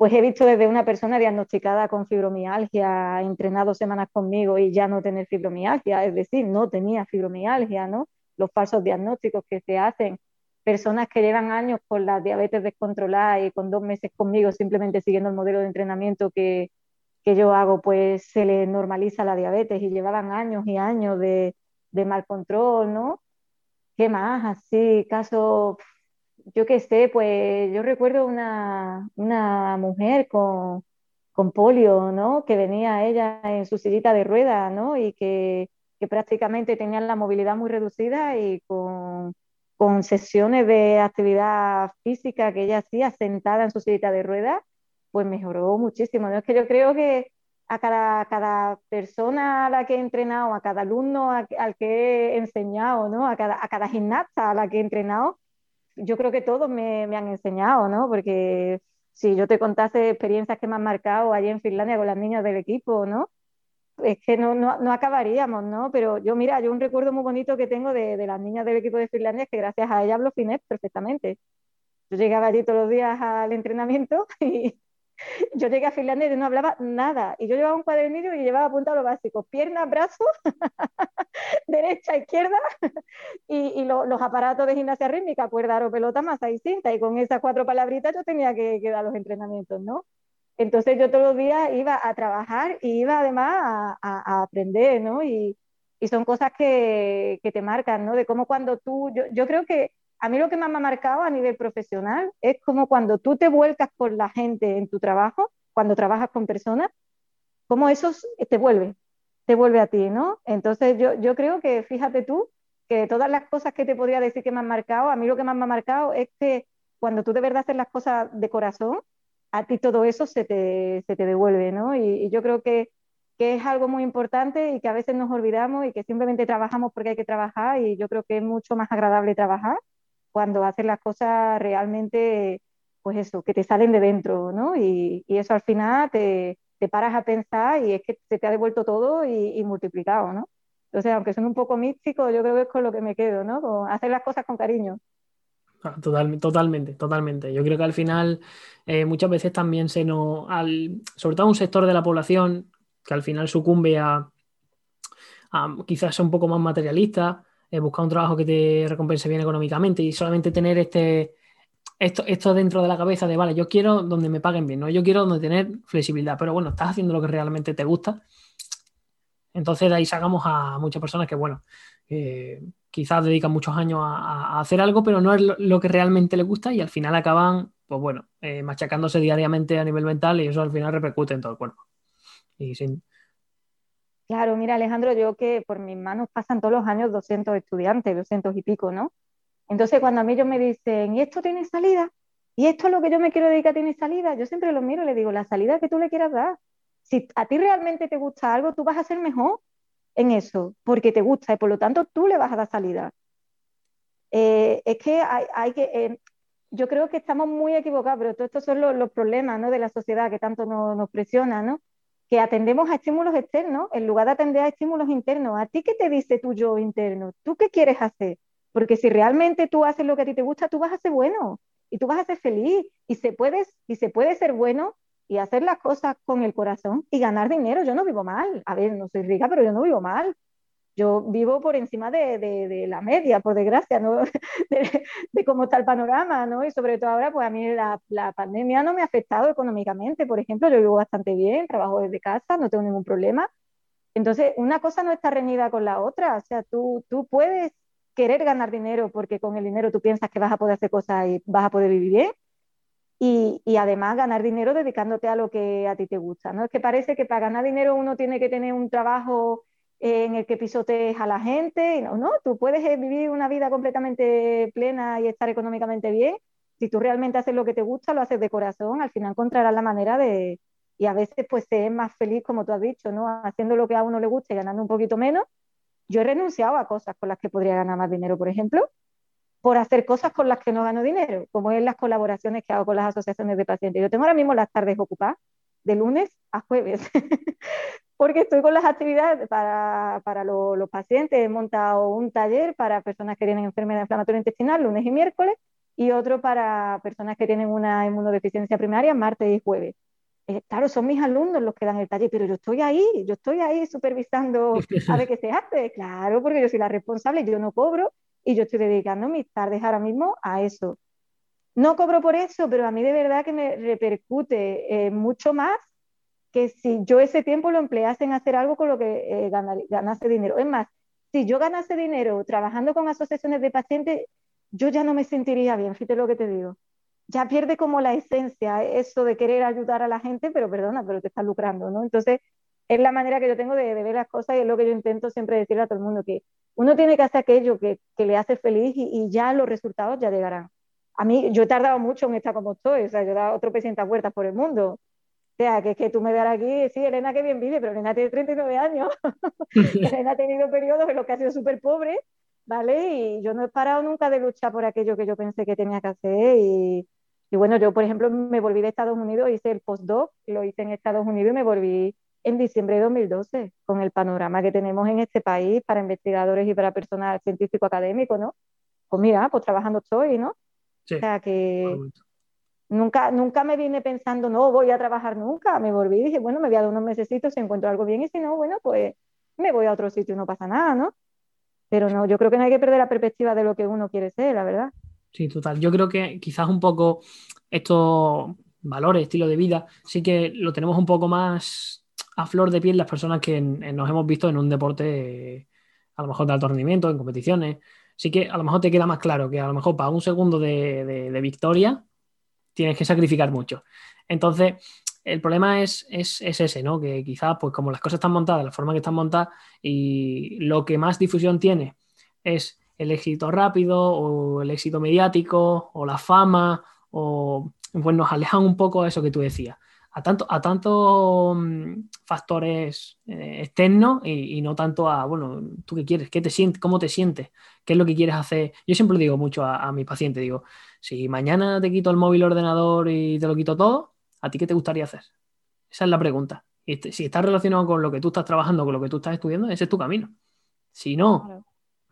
[SPEAKER 2] Pues he visto desde una persona diagnosticada con fibromialgia, entrenado semanas conmigo y ya no tener fibromialgia, es decir, no tenía fibromialgia, ¿no? Los falsos diagnósticos que se hacen personas que llevan años con la diabetes descontrolada y con dos meses conmigo simplemente siguiendo el modelo de entrenamiento que, que yo hago, pues se les normaliza la diabetes y llevaban años y años de, de mal control, ¿no? ¿Qué más? Así, caso, yo qué sé, pues yo recuerdo una, una mujer con, con polio, ¿no? Que venía ella en su sillita de ruedas, ¿no? Y que, que prácticamente tenían la movilidad muy reducida y con con sesiones de actividad física que ella hacía sentada en su sillita de ruedas, pues mejoró muchísimo. ¿no? Es que yo creo que a cada, cada persona a la que he entrenado, a cada alumno al que he enseñado, ¿no? a, cada, a cada gimnasta a la que he entrenado, yo creo que todos me, me han enseñado, ¿no? Porque si yo te contase experiencias que me han marcado allí en Finlandia con las niñas del equipo, ¿no? es que no, no, no, acabaríamos, ¿no? Pero yo, mira, yo un recuerdo muy bonito que tengo de, de las niñas del equipo de Finlandia es que gracias a ellas hablo finés perfectamente. Yo llegaba allí todos los días al entrenamiento y yo llegué a Finlandia y no hablaba nada. Y yo llevaba un cuadernillo y llevaba apuntado lo básico, piernas, brazos, derecha, izquierda, y, y los aparatos de gimnasia rítmica, cuerda o pelota, masa y cinta. Y con esas cuatro palabritas yo tenía que, que dar los entrenamientos, ¿no? Entonces yo todos los días iba a trabajar y iba además a, aprender, ¿no? Y, son cosas que, te marcan, ¿no? De cómo cuando tú, yo, creo que a mí lo que más me ha marcado a nivel profesional es como cuando tú te vuelcas con la gente en tu trabajo, cuando trabajas con personas, cómo eso te vuelve, te vuelve a ti, ¿no? Entonces yo, yo creo que, fíjate tú, que todas las cosas que te podría decir que me han marcado, a mí lo que más me ha marcado es que cuando tú de verdad haces las cosas de corazón, a ti todo eso se te, se te devuelve, ¿no? Y, yo creo que, que, es algo muy importante y que a veces nos olvidamos y que simplemente trabajamos porque hay que trabajar y yo creo que es mucho más agradable trabajar cuando haces las cosas realmente, pues eso, que te salen de dentro, ¿no? Y, eso al final te, paras a pensar y es que se te ha devuelto todo y, multiplicado, ¿no? Entonces, aunque son un poco místicos, yo creo que es con lo que me quedo, ¿no? hacer las cosas con cariño.
[SPEAKER 1] Ah, totalmente, totalmente. Yo creo que al final eh, muchas veces también se nos, al, sobre todo un sector de la población que al final sucumbe a, quizás ser un poco más materialista, eh, buscar un trabajo que te recompense bien económicamente y solamente tener este, esto, esto dentro de la cabeza de, vale, yo quiero donde me paguen bien, ¿no? Yo quiero donde tener flexibilidad, pero bueno, estás haciendo lo que realmente te gusta. Entonces de ahí sacamos a muchas personas que, bueno, quizás dedican muchos años a, hacer algo, pero no es lo, que realmente les gusta y al final acaban, pues bueno, eh, machacándose diariamente a nivel mental y eso al final repercute en todo el cuerpo. Y sin...
[SPEAKER 2] Claro, mira Alejandro, yo que por mis manos pasan todos los años 200 estudiantes, 200 y pico, ¿no? Entonces cuando a mí ellos me dicen, ¿y esto tiene salida? ¿Y esto es lo que yo me quiero dedicar tiene salida? Yo siempre lo miro y le digo, la salida que tú le quieras dar. Si a ti realmente te gusta algo, tú vas a ser mejor en eso, porque te gusta y por lo tanto tú le vas a dar salida. Eh, es que hay, que, eh, yo creo que estamos muy equivocados, pero todos estos son los, problemas ¿no? de la sociedad que tanto nos, nos presiona, ¿no? Que atendemos a estímulos externos en lugar de atender a estímulos internos. ¿A ti qué te dice tu yo interno? ¿Tú qué quieres hacer? Porque si realmente tú haces lo que a ti te gusta, tú vas a ser bueno y tú vas a ser feliz y se puede, y se puede ser bueno y hacer las cosas con el corazón y ganar dinero. Yo no vivo mal. A ver, no soy rica, pero yo no vivo mal yo vivo por encima de, la media, por desgracia, ¿no? de, cómo está el panorama, ¿no? Y sobre todo ahora, pues a mí la, pandemia no me ha afectado económicamente, por ejemplo, yo vivo bastante bien, trabajo desde casa, no tengo ningún problema. Entonces, una cosa no está reñida con la otra, o sea, tú, tú puedes querer ganar dinero porque con el dinero tú piensas que vas a poder hacer cosas y vas a poder vivir bien. Y, y, además ganar dinero dedicándote a lo que a ti te gusta, ¿no? Es que parece que para ganar dinero uno tiene que tener un trabajo en el que pisotees a la gente. No, no, tú puedes eh, vivir una vida completamente plena y estar económicamente bien. Si tú realmente haces lo que te gusta, lo haces de corazón, al final encontrarás la manera de, y a veces pues se es más feliz, como tú has dicho, ¿no? Haciendo lo que a uno le gusta y ganando un poquito menos. Yo he renunciado a cosas con las que podría ganar más dinero, por ejemplo, por hacer cosas con las que no gano dinero, como es las colaboraciones que hago con las asociaciones de pacientes. Yo tengo ahora mismo las tardes ocupadas, de lunes a jueves, porque estoy con las actividades para, para los pacientes. He montado un taller para personas que tienen enfermedad inflamatoria intestinal lunes y miércoles y otro para personas que tienen una inmunodeficiencia primaria martes y jueves. Eh, claro, son mis alumnos los que dan el taller, pero yo estoy ahí, yo estoy ahí supervisando a ver qué se hace. Claro, porque yo soy la responsable, yo no cobro y yo estoy dedicando mis tardes ahora mismo a eso. No cobro por eso, pero a mí de verdad que me repercute eh, mucho más que si yo ese tiempo lo emplease en hacer algo con lo que eh, ganase dinero. Es más, si yo ganase dinero trabajando con asociaciones de pacientes, yo ya no me sentiría bien, fíjate lo que te digo. Ya pierde como la esencia eso de querer ayudar a la gente, pero perdona, pero te estás lucrando, ¿no? Entonces, es la manera que yo tengo de, ver las cosas y es lo que yo intento siempre decirle a todo el mundo, que uno tiene que hacer aquello que, que le hace feliz y, y, ya los resultados ya llegarán. A mí, yo he tardado mucho en estar como estoy, o sea, yo he dado otro a vueltas por el mundo, sea, que es que tú me veas aquí, sí, Elena que bien vive, pero Elena tiene 39 años. Elena ha tenido periodos en los que ha sido súper pobre, ¿vale? Y yo no he parado nunca de luchar por aquello que yo pensé que tenía que hacer. Y, y bueno, yo, por ejemplo, me volví de Estados Unidos, hice el postdoc, lo hice en Estados Unidos y me volví en diciembre de 2012, con el panorama que tenemos en este país para investigadores y para personal científico académico, ¿no? Pues mira, pues trabajando estoy, ¿no? Sí, o sea que, Nunca, nunca me vine pensando, no voy a trabajar nunca. Me volví y dije, bueno, me voy a dar unos meses si encuentro algo bien y si no, bueno, pues me voy a otro sitio y no pasa nada, ¿no? Pero no, yo creo que no hay que perder la perspectiva de lo que uno quiere ser, la verdad.
[SPEAKER 1] Sí, total. Yo creo que quizás un poco estos valores, estilo de vida, sí que lo tenemos un poco más a flor de piel las personas que nos hemos visto en un deporte a lo mejor de alto rendimiento, en competiciones. Sí que a lo mejor te queda más claro que a lo mejor para un segundo de victoria tienes que sacrificar mucho. Entonces, el problema es, es, ese, ¿no? Que quizás, pues como las cosas están montadas, la forma que están montadas y lo que más difusión tiene es el éxito rápido o el éxito mediático o la fama o pues nos alejan un poco de eso que tú decías. A tanto, a tantos mm, factores eh, externos y, no tanto a, bueno, ¿tú qué quieres? ¿Qué te sientes? ¿Cómo te sientes? ¿Qué es lo que quieres hacer? Yo siempre digo mucho a, a mis pacientes, digo, si mañana te quito el móvil, ordenador y te lo quito todo, ¿a ti qué te gustaría hacer? Esa es la pregunta. Y este, si está relacionado con lo que tú estás trabajando, con lo que tú estás estudiando, ese es tu camino. Si no,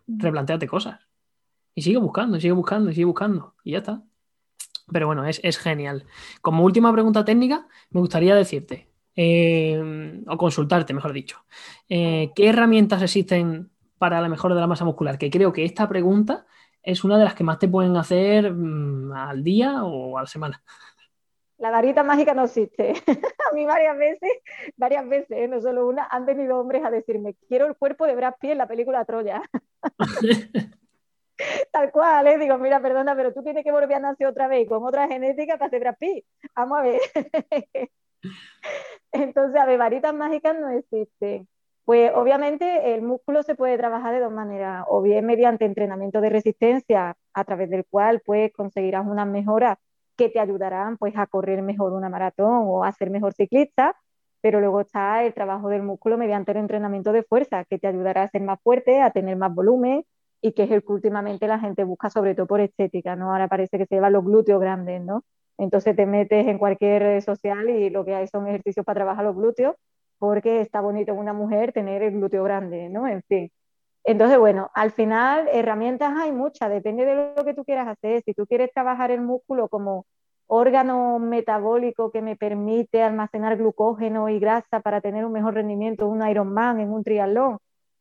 [SPEAKER 1] replanteate cosas. Y sigue buscando, sigue buscando, sigue buscando. Y ya está. Pero bueno, es, genial. Como última pregunta técnica, me gustaría decirte, eh, o consultarte, mejor dicho, eh, ¿qué herramientas existen para la mejora de la masa muscular? Que creo que esta pregunta es una de las que más te pueden hacer mm, al día o a la semana.
[SPEAKER 2] La varita mágica no existe. a mí varias veces, varias veces, ¿eh? no solo una, han venido hombres a decirme, quiero el cuerpo de Brad Pitt en la película Troya. Tal cual, ¿eh? digo, mira, perdona, pero tú tienes que volver a nacer otra vez con otra genética para ser Brad. Vamos a ver. Entonces, a ver, varitas mágicas no existen. Pues obviamente el músculo se puede trabajar de dos maneras, o bien mediante entrenamiento de resistencia, a través del cual pues conseguirás unas mejoras que te ayudarán pues a correr mejor una maratón o a ser mejor ciclista, pero luego está el trabajo del músculo mediante el entrenamiento de fuerza, que te ayudará a ser más fuerte, a tener más volumen, y que es el que últimamente la gente busca sobre todo por estética, ¿no? Ahora parece que se llevan los glúteos grandes, ¿no? Entonces te metes en cualquier red social y lo que hay son ejercicios para trabajar los glúteos porque está bonito en una mujer tener el glúteo grande, ¿no? En fin. Entonces, bueno, al final herramientas hay muchas, depende de lo que tú quieras hacer. Si tú quieres trabajar el músculo como órgano metabólico que me permite almacenar glucógeno y grasa para tener un mejor rendimiento en un Ironman, en un triatlón,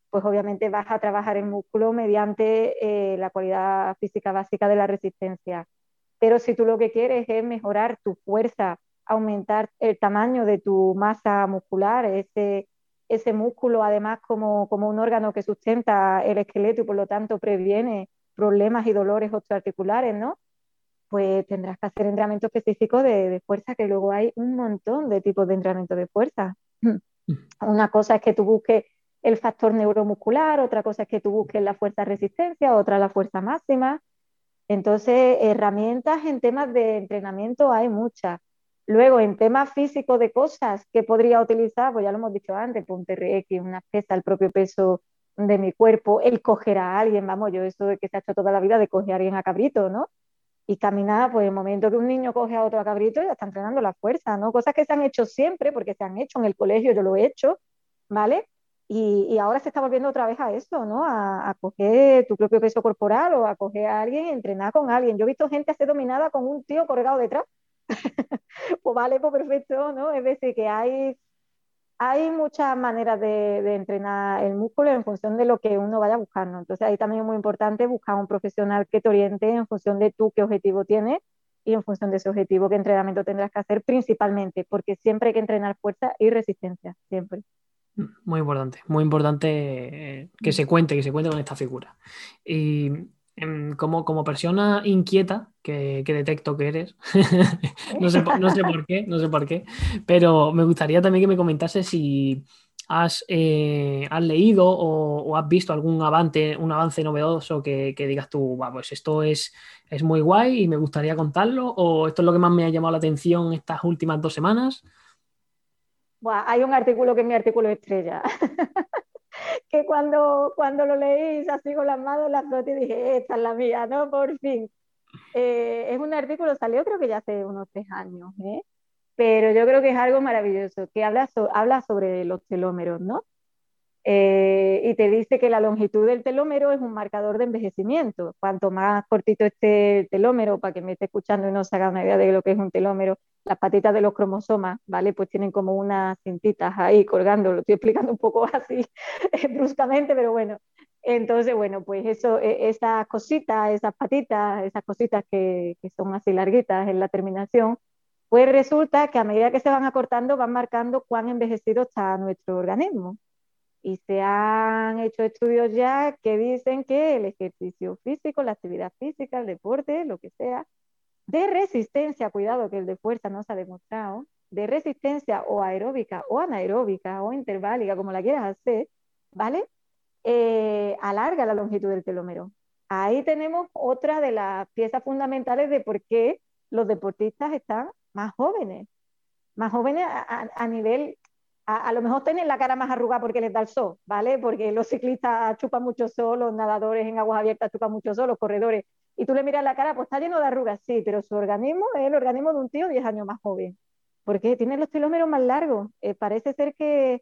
[SPEAKER 2] pues obviamente vas a trabajar el músculo mediante eh, la cualidad física básica de la resistencia. Pero si tú lo que quieres es mejorar tu fuerza, aumentar el tamaño de tu masa muscular, ese, ese músculo además como, como un órgano que sustenta el esqueleto y por lo tanto previene problemas y dolores osteoarticulares, ¿no? Pues tendrás que hacer entrenamiento específico de, de fuerza, que luego hay un montón de tipos de entrenamiento de fuerza. Una cosa es que tú busques el factor neuromuscular, otra cosa es que tú busques la fuerza resistencia, otra la fuerza máxima. Entonces, herramientas en temas de entrenamiento hay muchas. Luego, en temas físicos de cosas que podría utilizar, pues ya lo hemos dicho antes, pues un TRX, una pesa, el propio peso de mi cuerpo, el coger a alguien, vamos, yo eso que se ha hecho toda la vida de coger a alguien a cabrito, ¿no? Y caminar, pues el momento que un niño coge a otro a cabrito, ya está entrenando la fuerza, ¿no? Cosas que se han hecho siempre, porque se han hecho en el colegio, yo lo he hecho, ¿vale? Y, ahora se está volviendo otra vez a eso, ¿no? A, a, coger tu propio peso corporal o a coger a alguien y entrenar con alguien. Yo he visto gente hacer dominada con un tío colgado detrás pues vale, pues perfecto, ¿no? Es decir, que hay, hay muchas maneras de, entrenar el músculo en función de lo que uno vaya buscando. Entonces ahí también es muy importante buscar un profesional que te oriente en función de tú qué objetivo tienes y en función de ese objetivo qué entrenamiento tendrás que hacer principalmente, porque siempre hay que entrenar fuerza y resistencia, siempre.
[SPEAKER 1] Muy importante, muy importante eh, que se cuente, que se cuente con esta figura. Y Em, como, como persona inquieta, que, detecto que eres, no, sé, no, sé, por qué, no sé por qué, pero me gustaría también que me comentases si has, eh, has leído o, has visto algún avance, un avance novedoso que, digas tú, pues esto es, es muy guay y me gustaría contarlo, o esto es lo que más me ha llamado la atención estas últimas dos semanas.
[SPEAKER 2] Hay un artículo que es mi artículo estrella. que cuando, cuando lo leí así con las manos las fotos y dije, esta es la mía, ¿no? Por fin. Eh, es un artículo, salió creo que ya hace unos tres años, ¿eh? pero yo creo que es algo maravilloso, que habla, habla sobre los telómeros, ¿no? Eh, y te dice que la longitud del telómero es un marcador de envejecimiento. Cuanto más cortito esté el telómero, para que me esté escuchando y no se haga una idea de lo que es un telómero, las patitas de los cromosomas, ¿vale? Pues tienen como unas cintitas ahí colgando, lo estoy explicando un poco así bruscamente, pero bueno. Entonces, bueno, pues eso, e, esas cositas, esas patitas, esas cositas que, que son así larguitas en la terminación, pues resulta que a medida que se van acortando van marcando cuán envejecido está nuestro organismo. Y se han hecho estudios ya que dicen que el ejercicio físico, la actividad física, el deporte, lo que sea, de resistencia, cuidado que el de fuerza no se ha demostrado, de resistencia o aeróbica o anaeróbica o interválica, como la quieras hacer, ¿vale? Eh, alarga la longitud del telómero. Ahí tenemos otra de las piezas fundamentales de por qué los deportistas están más jóvenes, más jóvenes a nivel a, lo mejor tienen la cara más arrugada porque les da el sol, ¿vale? Porque los ciclistas chupan mucho sol, los nadadores en aguas abiertas chupan mucho sol, los corredores. Y tú le miras la cara, pues está lleno de arrugas, sí, pero su organismo es el organismo de un tío 10 años más joven. Porque tiene los telómeros más largos. Eh, parece ser que,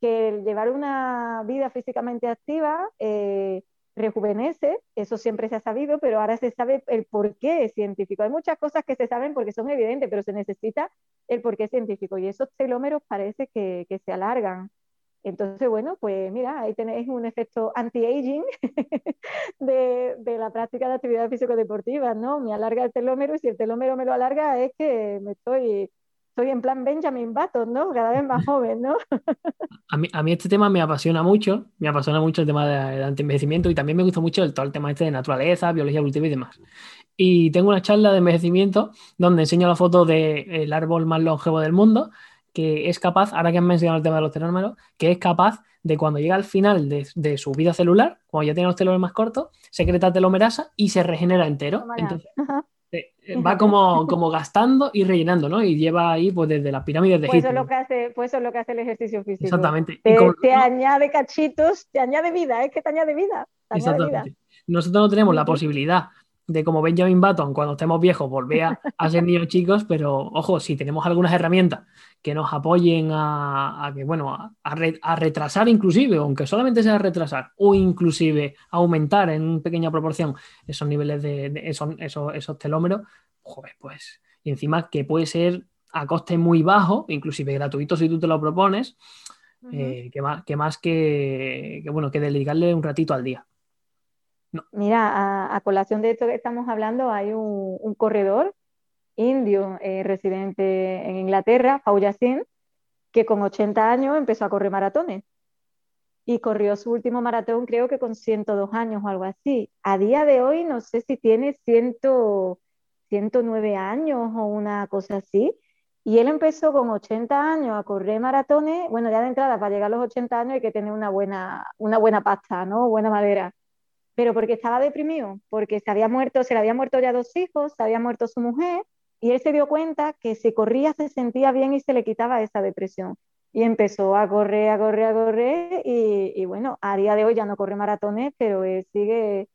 [SPEAKER 2] que llevar una vida físicamente activa eh, rejuvenece, eso siempre se ha sabido, pero ahora se sabe el porqué científico. Hay muchas cosas que se saben porque son evidentes, pero se necesita el porqué científico y esos telómeros parece que, se alargan. Entonces, bueno, pues mira, ahí tenéis un efecto anti-aging de, de, la práctica de actividad físico-deportiva, ¿no? Me alarga el telómero y si el telómero me lo alarga es que me estoy estoy en plan Benjamin Button, ¿no? Cada vez más joven, ¿no?
[SPEAKER 1] a, mí, a mí este tema me apasiona mucho, me apasiona mucho el tema del anti-envejecimiento y también me gusta mucho el, todo el tema este de naturaleza, biología evolutiva y demás. Y tengo una charla de envejecimiento donde enseño la foto del árbol más longevo del mundo, que es capaz, ahora que han mencionado el tema de los telómeros, que es capaz de cuando llega al final de, de su vida celular, cuando ya tiene los telómeros más cortos, secreta telomerasa y se regenera entero. Entonces, eh, va como, como gastando y rellenando, ¿no? Y lleva ahí pues desde las pirámides de
[SPEAKER 2] pues
[SPEAKER 1] Egipto.
[SPEAKER 2] Eso es lo que hace, pues eso es lo que hace el ejercicio físico.
[SPEAKER 1] Exactamente.
[SPEAKER 2] Te, te añade cachitos, te añade vida, es que te añade vida. Te añade vida.
[SPEAKER 1] nosotros no tenemos la posibilidad de como Benjamin Button cuando estemos viejos volver a, ser niños chicos, pero ojo, si tenemos algunas herramientas que nos apoyen a, que, bueno, a, retrasar inclusive, aunque solamente sea retrasar, o inclusive aumentar en pequeña proporción esos niveles de, esos, esos, telómeros, joder, pues, y encima que puede ser a coste muy bajo, inclusive gratuito si tú te lo propones, eh, que más que, más que, bueno, que dedicarle un ratito al día.
[SPEAKER 2] Mira, a, colación de esto que estamos hablando, hay un, corredor indio eh, residente en Inglaterra, Yassin, que con 80 años empezó a correr maratones. Y corrió su último maratón, creo que con 102 años o algo así. A día de hoy, no sé si tiene 109 años o una cosa así. Y él empezó con 80 años a correr maratones. Bueno, ya de entrada, para llegar a los 80 años hay que tener una buena, una buena pasta, ¿no? Buena madera pero porque estaba deprimido, porque se había muerto, se le había muerto ya dos hijos, se había muerto su mujer, y él se dio cuenta que si corría se sentía bien y se le quitaba esa depresión. Y empezó a correr, a correr, a correr, y, bueno, a día de hoy ya no corre maratones, pero él sigue,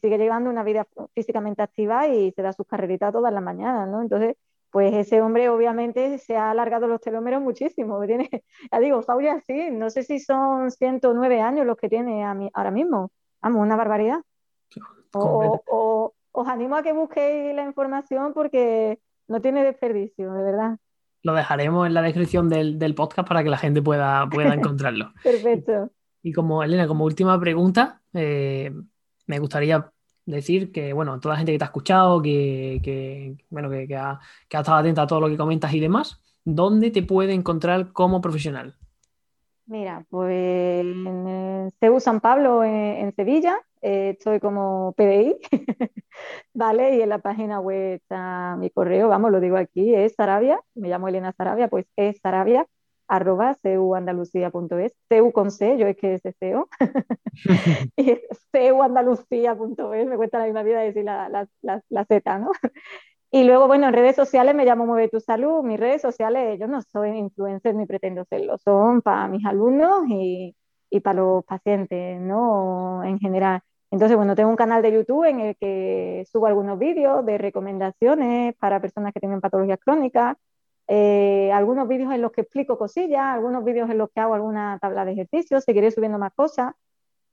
[SPEAKER 2] sigue llevando una vida físicamente activa y se da sus carreritas todas las mañanas, ¿no? Entonces, pues ese hombre obviamente se ha alargado los telómeros muchísimo. Tiene, ya digo, Faulia sí, no sé si son 109 años los que tiene ahora mismo. Vamos, una barbaridad. O, os animo a que busquéis la información porque no tiene desperdicio, de verdad.
[SPEAKER 1] Lo dejaremos en la descripción del, podcast para que la gente pueda, pueda encontrarlo.
[SPEAKER 2] Perfecto.
[SPEAKER 1] Y, como, Elena, como última pregunta, eh, me gustaría decir que, bueno, toda la gente que te ha escuchado, que, bueno, que, ha, estado atenta a todo lo que comentas y demás, ¿dónde te puede encontrar como profesional?
[SPEAKER 2] Mira, pues en CEU San Pablo en, Sevilla, eh, estoy como PDI, ¿vale? Y en la página web está mi correo, vamos, lo digo aquí, es Sarabia, me llamo Elena Sarabia, pues es Sarabia, arroba ceuandalucía.es, CEU con C, yo es que es CEO, y ceuandalucía.es, me cuesta la misma vida decir la, la, la Z, ¿no? Y luego, bueno, en redes sociales me llamo Mueve tu Salud. Mis redes sociales, yo no soy influencer ni pretendo serlo, son para mis alumnos y, y para los pacientes, ¿no? En general. Entonces, bueno, tengo un canal de YouTube en el que subo algunos vídeos de recomendaciones para personas que tienen patologías crónicas, eh, algunos vídeos en los que explico cosillas, algunos vídeos en los que hago alguna tabla de ejercicios, seguiré subiendo más cosas,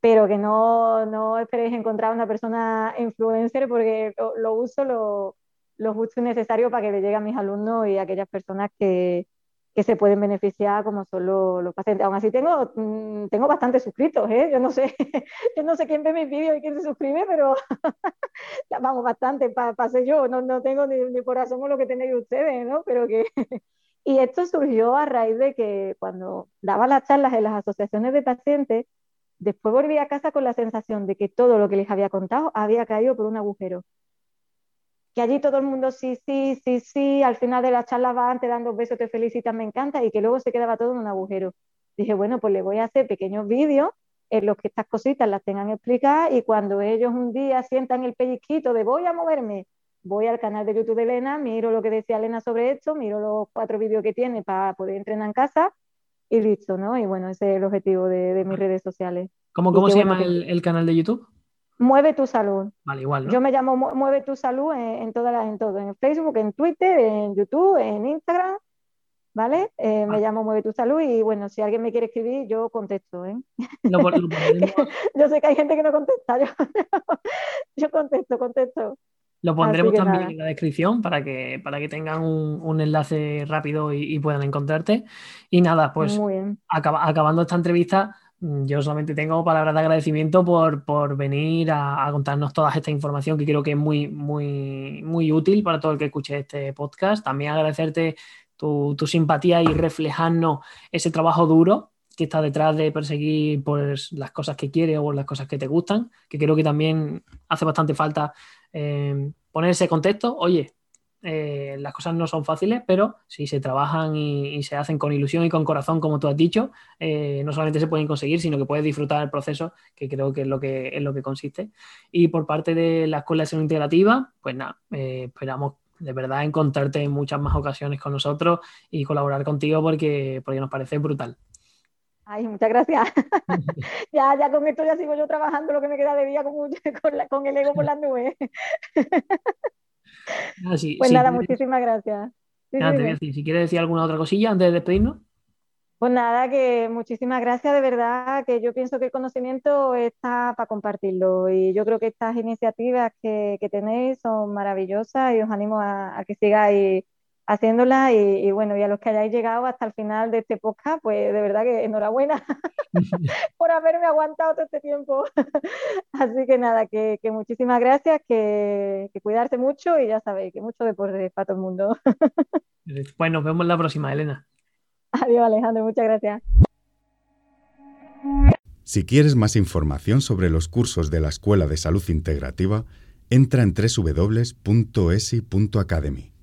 [SPEAKER 2] pero que no, no esperéis encontrar una persona influencer porque lo, lo uso, lo, lo justo y necesario para que le llegue a mis alumnos y a aquellas personas que, que se pueden beneficiar como son los, pacientes. Aún así tengo, mm, tengo bastantes suscritos, ¿eh? Yo no sé, yo no sé quién ve mis vídeos y quién se suscribe, pero vamos, bastante, para ser yo, no, no tengo ni, ni por lo que tenéis ustedes, ¿no? Pero que... y esto surgió a raíz de que cuando daba las charlas en las asociaciones de pacientes, después volví a casa con la sensación de que todo lo que les había contado había caído por un agujero que allí todo el mundo sí, sí, sí, sí, al final de la charla va antes dando besos, te felicitan, me encanta, y que luego se quedaba todo en un agujero. Dije, bueno, pues le voy a hacer pequeños vídeos en los que estas cositas las tengan explicadas y cuando ellos un día sientan el pellizquito de voy a moverme, voy al canal de YouTube de Elena, miro lo que decía Elena sobre esto, miro los cuatro vídeos que tiene para poder entrenar en casa y listo, ¿no? Y bueno, ese es el objetivo de, mis redes sociales.
[SPEAKER 1] ¿Cómo, cómo se llama el canal de YouTube?
[SPEAKER 2] Mueve tu salud.
[SPEAKER 1] Vale, igual.
[SPEAKER 2] Yo me llamo Mueve tu salud en, en, todas en todo, en Facebook, en Twitter, en YouTube, en Instagram, ¿vale? Eh, me llamo Mueve tu salud y bueno, si alguien me quiere escribir, yo contesto, ¿eh? yo sé que hay gente que no contesta, yo, contesto, contesto.
[SPEAKER 1] Lo pondremos también en la descripción para que, para que tengan un, enlace rápido y, puedan encontrarte. Y nada, pues acabando esta entrevista, yo solamente tengo palabras de agradecimiento por, venir a, contarnos toda esta información que creo que es muy, muy, muy útil para todo el que escuche este podcast. También agradecerte tu, simpatía y reflejarnos ese trabajo duro que está detrás de perseguir pues, las cosas que quieres o las cosas que te gustan, que creo que también hace bastante falta eh, poner ese contexto. Oye, eh, las cosas no son fáciles, pero si se trabajan y, se hacen con ilusión y con corazón, como tú has dicho, eh, no solamente se pueden conseguir, sino que puedes disfrutar el proceso, que creo que es lo que, es lo que consiste. Y por parte de la Escuela de Salud Integrativa, pues nada, eh, esperamos de verdad encontrarte en muchas más ocasiones con nosotros y colaborar contigo porque, porque nos parece brutal.
[SPEAKER 2] Ay, muchas gracias. ya, ya con esto ya sigo yo trabajando lo que me queda de día con, con, el ego por las nubes. Ah, pues nada, muchísimas gracias.
[SPEAKER 1] si quieres decir alguna otra cosilla antes de despedirnos.
[SPEAKER 2] Pues nada, que muchísimas gracias, de verdad, que yo pienso que el conocimiento está para compartirlo y yo creo que estas iniciativas que, tenéis son maravillosas y os animo a, que sigáis haciéndolas y, bueno, y a los que hayáis llegado hasta el final de este podcast, pues de verdad que enhorabuena por haberme aguantado todo este tiempo. Así que nada, que, muchísimas gracias, que, que, cuidarse mucho y ya sabéis que mucho deporte para todo el mundo.
[SPEAKER 1] pues nos vemos la próxima, Elena.
[SPEAKER 2] Adiós Alejandro, muchas gracias.
[SPEAKER 3] Si quieres más información sobre los cursos de la Escuela de Salud Integrativa, entra en www.esi.academy.